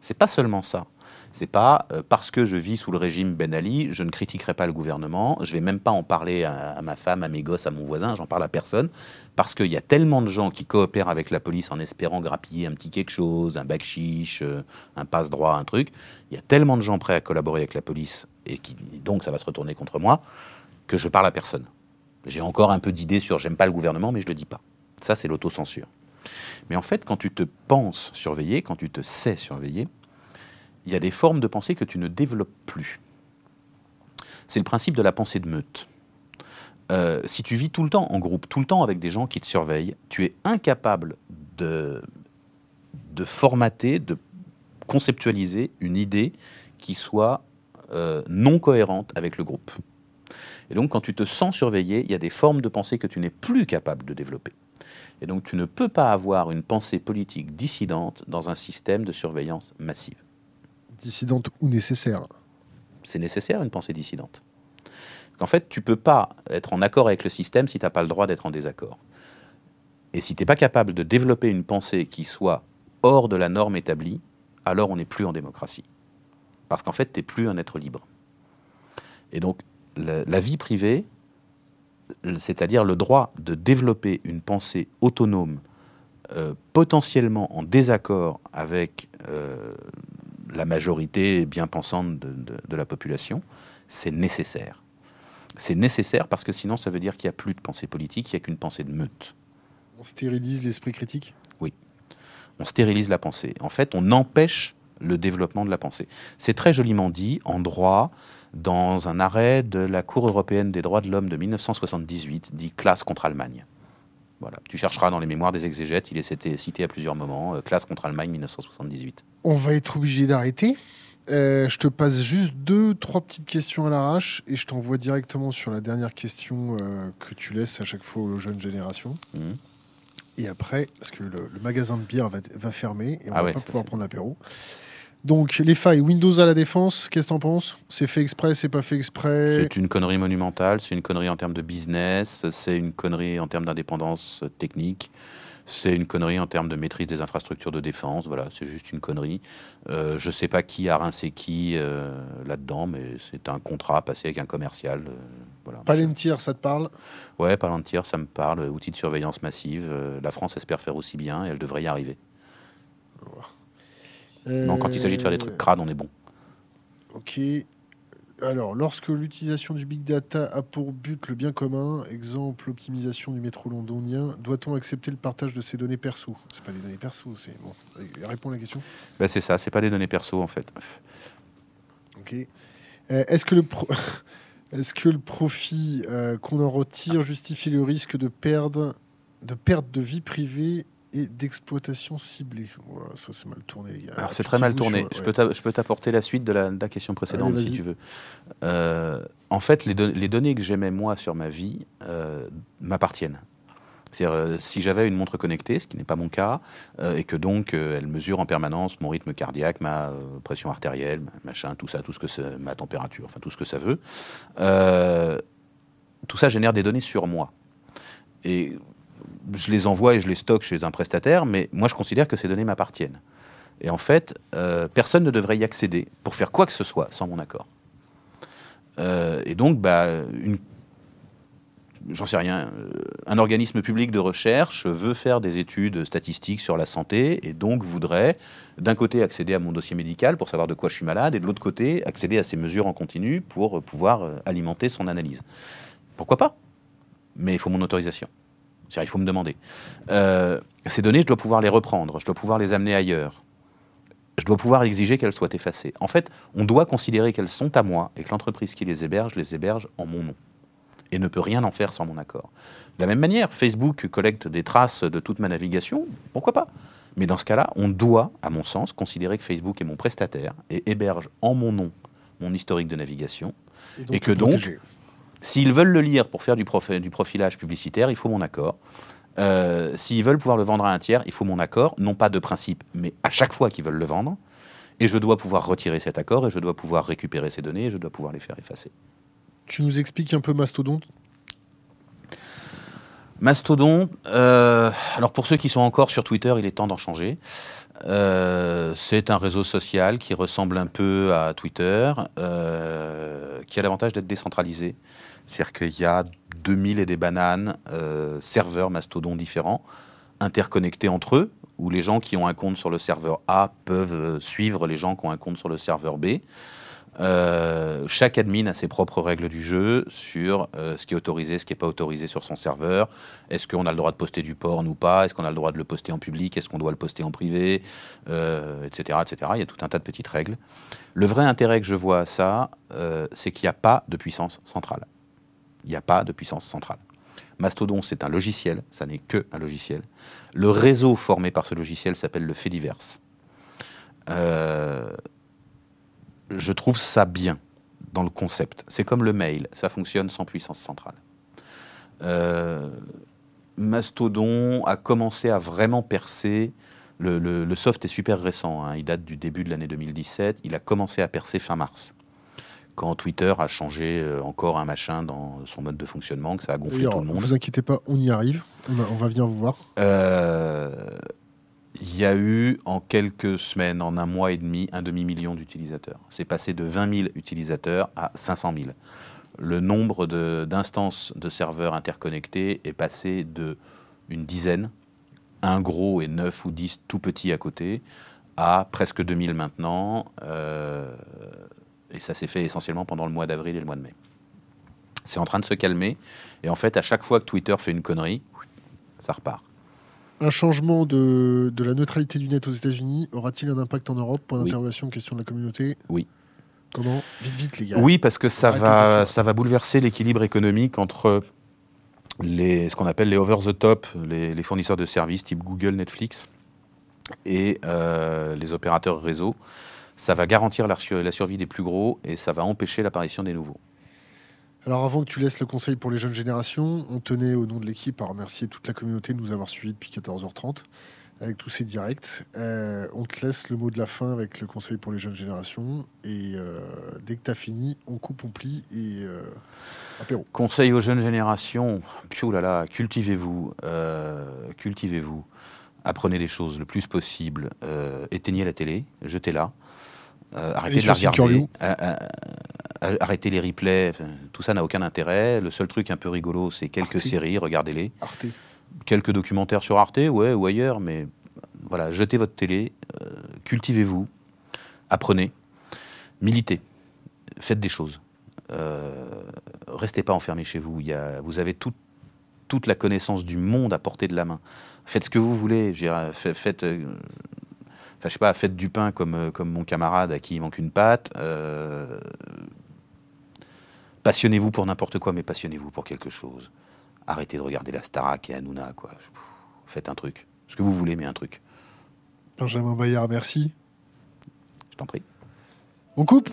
C'est pas seulement ça. C'est pas euh, parce que je vis sous le régime Ben Ali, je ne critiquerai pas le gouvernement, je vais même pas en parler à, ma femme, à mes gosses, à mon voisin, j'en parle à personne, parce qu'il y a tellement de gens qui coopèrent avec la police en espérant grappiller un petit quelque chose, un bac chiche, euh, un passe-droit, un truc. Il y a tellement de gens prêts à collaborer avec la police, et donc ça va se retourner contre moi, que je parle à personne. J'ai encore un peu d'idées sur j'aime pas le gouvernement, mais je le dis pas. Ça, c'est l'autocensure. Mais en fait, quand tu te penses surveillé, quand tu te sais surveillé, il y a des formes de pensée que tu ne développes plus. C'est le principe de la pensée de meute. Euh, si tu vis tout le temps en groupe, tout le temps avec des gens qui te surveillent, tu es incapable de, de formater, de, conceptualiser une idée qui soit euh, non cohérente avec le groupe. Et donc, quand tu te sens surveillé, il y a des formes de pensée que tu n'es plus capable de développer. Et donc, tu ne peux pas avoir une pensée politique dissidente dans un système de surveillance massive. Dissidente ou nécessaire C'est nécessaire, une pensée dissidente. En fait, tu peux pas être en accord avec le système si tu n'as pas le droit d'être en désaccord. Et si tu n'es pas capable de développer une pensée qui soit hors de la norme établie, alors on n'est plus en démocratie. Parce qu'en fait, tu n'es plus un être libre. Et donc, la, la vie privée, c'est-à-dire le droit de développer une pensée autonome, euh, potentiellement en désaccord avec euh, la majorité bien pensante de, de- de la population, c'est nécessaire. C'est nécessaire parce que sinon, ça veut dire qu'il n'y a plus de pensée politique, il n'y a qu'une pensée de meute. On stérilise l'esprit critique? On stérilise la pensée. En fait, on empêche le développement de la pensée. C'est très joliment dit en droit dans un arrêt de la Cour européenne des droits de l'homme de 1978, dit classe contre Allemagne. Voilà. Tu chercheras dans les mémoires des exégètes, il est cité, à plusieurs moments, euh, classe contre Allemagne 1978. On va être obligé d'arrêter. Euh, je te passe juste deux, trois petites questions à l'arrache et je t'envoie directement sur la dernière question euh, que tu laisses à chaque fois aux jeunes générations. Mhm. Et après, parce que le, le magasin de bière va, va fermer et on Ah va ouais, pas pouvoir prendre l'apéro. Donc, les failles, Windows à la défense, qu'est-ce que t'en penses? C'est fait exprès, c'est pas fait exprès? C'est une connerie monumentale, c'est une connerie en termes de business, c'est une connerie en termes d'indépendance technique, c'est une connerie en termes de maîtrise des infrastructures de défense. Voilà, c'est juste une connerie. Euh, je sais pas qui a rincé qui euh, là-dedans, mais c'est un contrat passé avec un commercial. euh, voilà. Palantir, ça te parle? Ouais, Palantir, ça me parle. Outil de surveillance massive. euh, la France espère faire aussi bien et elle devrait y arriver. Non, quand il s'agit de faire des trucs crades, on est bon. Ok. Alors, lorsque l'utilisation du big data a pour but le bien commun, exemple l'optimisation du métro londonien, doit-on accepter le partage de ces données perso? C'est pas des données perso, c'est bon. Réponds à la question. Ben, c'est ça, c'est pas des données perso en fait. Ok. Euh, Est-ce que le pro- *laughs* Est-ce que le profit euh, qu'on en retire justifie le risque de perdre de perte de vie privée et d'exploitation ciblée Voilà, ça c'est mal tourné les gars. Alors c'est très mal tourné. sur- Je peux t'apporter la suite de la, de la question précédente Allez, si tu veux. Euh, en fait, les, don- les données que j'aimais moi sur ma vie euh, m'appartiennent. C'est-à-dire, euh, si j'avais une montre connectée, ce qui n'est pas mon cas, euh, et que donc euh, elle mesure en permanence mon rythme cardiaque, ma pression artérielle, ma- machin, tout ça, tout ce que ma température, enfin tout ce que ça veut, tout ça génère des données sur moi. Et je les envoie et je les stocke chez un prestataire, mais moi je considère que ces données m'appartiennent. Et en fait, euh, personne ne devrait y accéder pour faire quoi que ce soit sans mon accord. Euh, et donc, bah, j'en sais rien, euh, un organisme public de recherche veut faire des études statistiques sur la santé et donc voudrait, d'un côté, accéder à mon dossier médical pour savoir de quoi je suis malade et de l'autre côté, accéder à ces mesures en continu pour pouvoir alimenter son analyse. Pourquoi pas? Mais il faut mon autorisation. Il faut me demander. Euh, ces données, je dois pouvoir les reprendre, je dois pouvoir les amener ailleurs. Je dois pouvoir exiger qu'elles soient effacées. En fait, on doit considérer qu'elles sont à moi et que l'entreprise qui les héberge les héberge en mon nom et ne peut rien en faire sans mon accord. De la même manière, Facebook collecte des traces de toute ma navigation, pourquoi pas? Mais dans ce cas-là, on doit, à mon sens, considérer que Facebook est mon prestataire et héberge en mon nom mon historique de navigation. donc et que donc, protéger. S'ils veulent le lire pour faire du, profi- du profilage publicitaire, il faut mon accord. Euh, S'ils veulent pouvoir le vendre à un tiers, il faut mon accord, non pas de principe, mais à chaque fois qu'ils veulent le vendre. Et je dois pouvoir retirer cet accord, et je dois pouvoir récupérer ces données, et je dois pouvoir les faire effacer. Tu nous expliques un peu Mastodon Mastodon, euh, alors pour ceux qui sont encore sur Twitter, il est temps d'en changer. Euh, c'est un réseau social qui ressemble un peu à Twitter, euh, qui a l'avantage d'être décentralisé. C'est-à-dire qu'il y a 2000 et des bananes euh, serveurs Mastodon différents, interconnectés entre eux, où les gens qui ont un compte sur le serveur A peuvent euh, suivre les gens qui ont un compte sur le serveur B. Euh, chaque admin a ses propres règles du jeu sur ce qui est autorisé, ce qui n'est pas autorisé sur son serveur. Est-ce qu'on a le droit de poster du porn ou pas? Est-ce qu'on a le droit de le poster en public? Est-ce qu'on doit le poster en privé? Etc., etc. Il y a tout un tas de petites règles. Le vrai intérêt que je vois à ça, c'est qu'il n'y a pas de puissance centrale. Il n'y a pas de puissance centrale. Mastodon, c'est un logiciel, ça n'est que un logiciel. Le réseau formé par ce logiciel s'appelle le Fediverse. Euh, je trouve ça bien dans le concept. C'est comme le mail, ça fonctionne sans puissance centrale. Euh, Mastodon a commencé à vraiment percer. Le, soft est super récent, hein. il date du début de l'année 2017. Il a commencé à percer fin mars quand Twitter a changé euh, encore un machin dans son mode de fonctionnement, que ça a gonflé tout le monde. Ne vous inquiétez pas, on y arrive. On va, venir vous voir. Euh, il y a eu en quelques semaines, en un mois et demi, un demi-million d'utilisateurs. C'est passé de 20 000 utilisateurs à 500 000. Le nombre d'instances de, serveurs interconnectés est passé de une dizaine, un gros et neuf ou dix tout petits à côté, à presque 2000 maintenant. Euh, et ça s'est fait essentiellement pendant le mois d'avril et le mois de mai. C'est en train de se calmer. Et en fait, à chaque fois que Twitter fait une connerie, ça repart. Un changement de, de la neutralité du net aux États-Unis aura-t-il un impact en Europe? Point d'interrogation, question de la communauté. Oui. Comment? Vite, vite, les gars. Oui, parce que ça va, ça va bouleverser l'équilibre économique entre les, ce qu'on appelle les over-the-top, les, fournisseurs de services type Google, Netflix, et euh, les opérateurs réseau ça va garantir la, survie des plus gros et ça va empêcher l'apparition des nouveaux. Alors avant que tu laisses le conseil pour les jeunes générations, on tenait au nom de l'équipe à remercier toute la communauté de nous avoir suivis depuis 14h30 avec tous ces directs. Euh, on te laisse le mot de la fin avec le conseil pour les jeunes générations. Et euh, dès que tu as fini, on coupe, on plie et euh, apéro. Conseil aux jeunes générations, oh là là, cultivez-vous, cultivez-vous, apprenez les choses le plus possible, éteignez la télé, jetez-la. Euh, arrêtez de la regarder. Euh, euh, arrêtez les replays. tout ça n'a aucun intérêt. Le seul truc un peu rigolo, c'est quelques séries. Regardez-les. Quelques documentaires sur Arte, ouais, ou ailleurs. Mais voilà, jetez votre télé. Cultivez-vous. Apprenez. Militez. Faites des choses. restez pas enfermés chez vous. Il vous avez toute la connaissance du monde à portée de la main. Faites ce que vous voulez. Faites, enfin, je sais pas, faites du pain comme, euh, comme mon camarade à qui il manque une patte. Euh, passionnez-vous pour n'importe quoi, mais passionnez-vous pour quelque chose. Arrêtez de regarder la Starac et Hanouna, quoi. Faites un truc. Ce que vous voulez, mais un truc. Benjamin Bayard, merci. Je t'en prie. On coupe?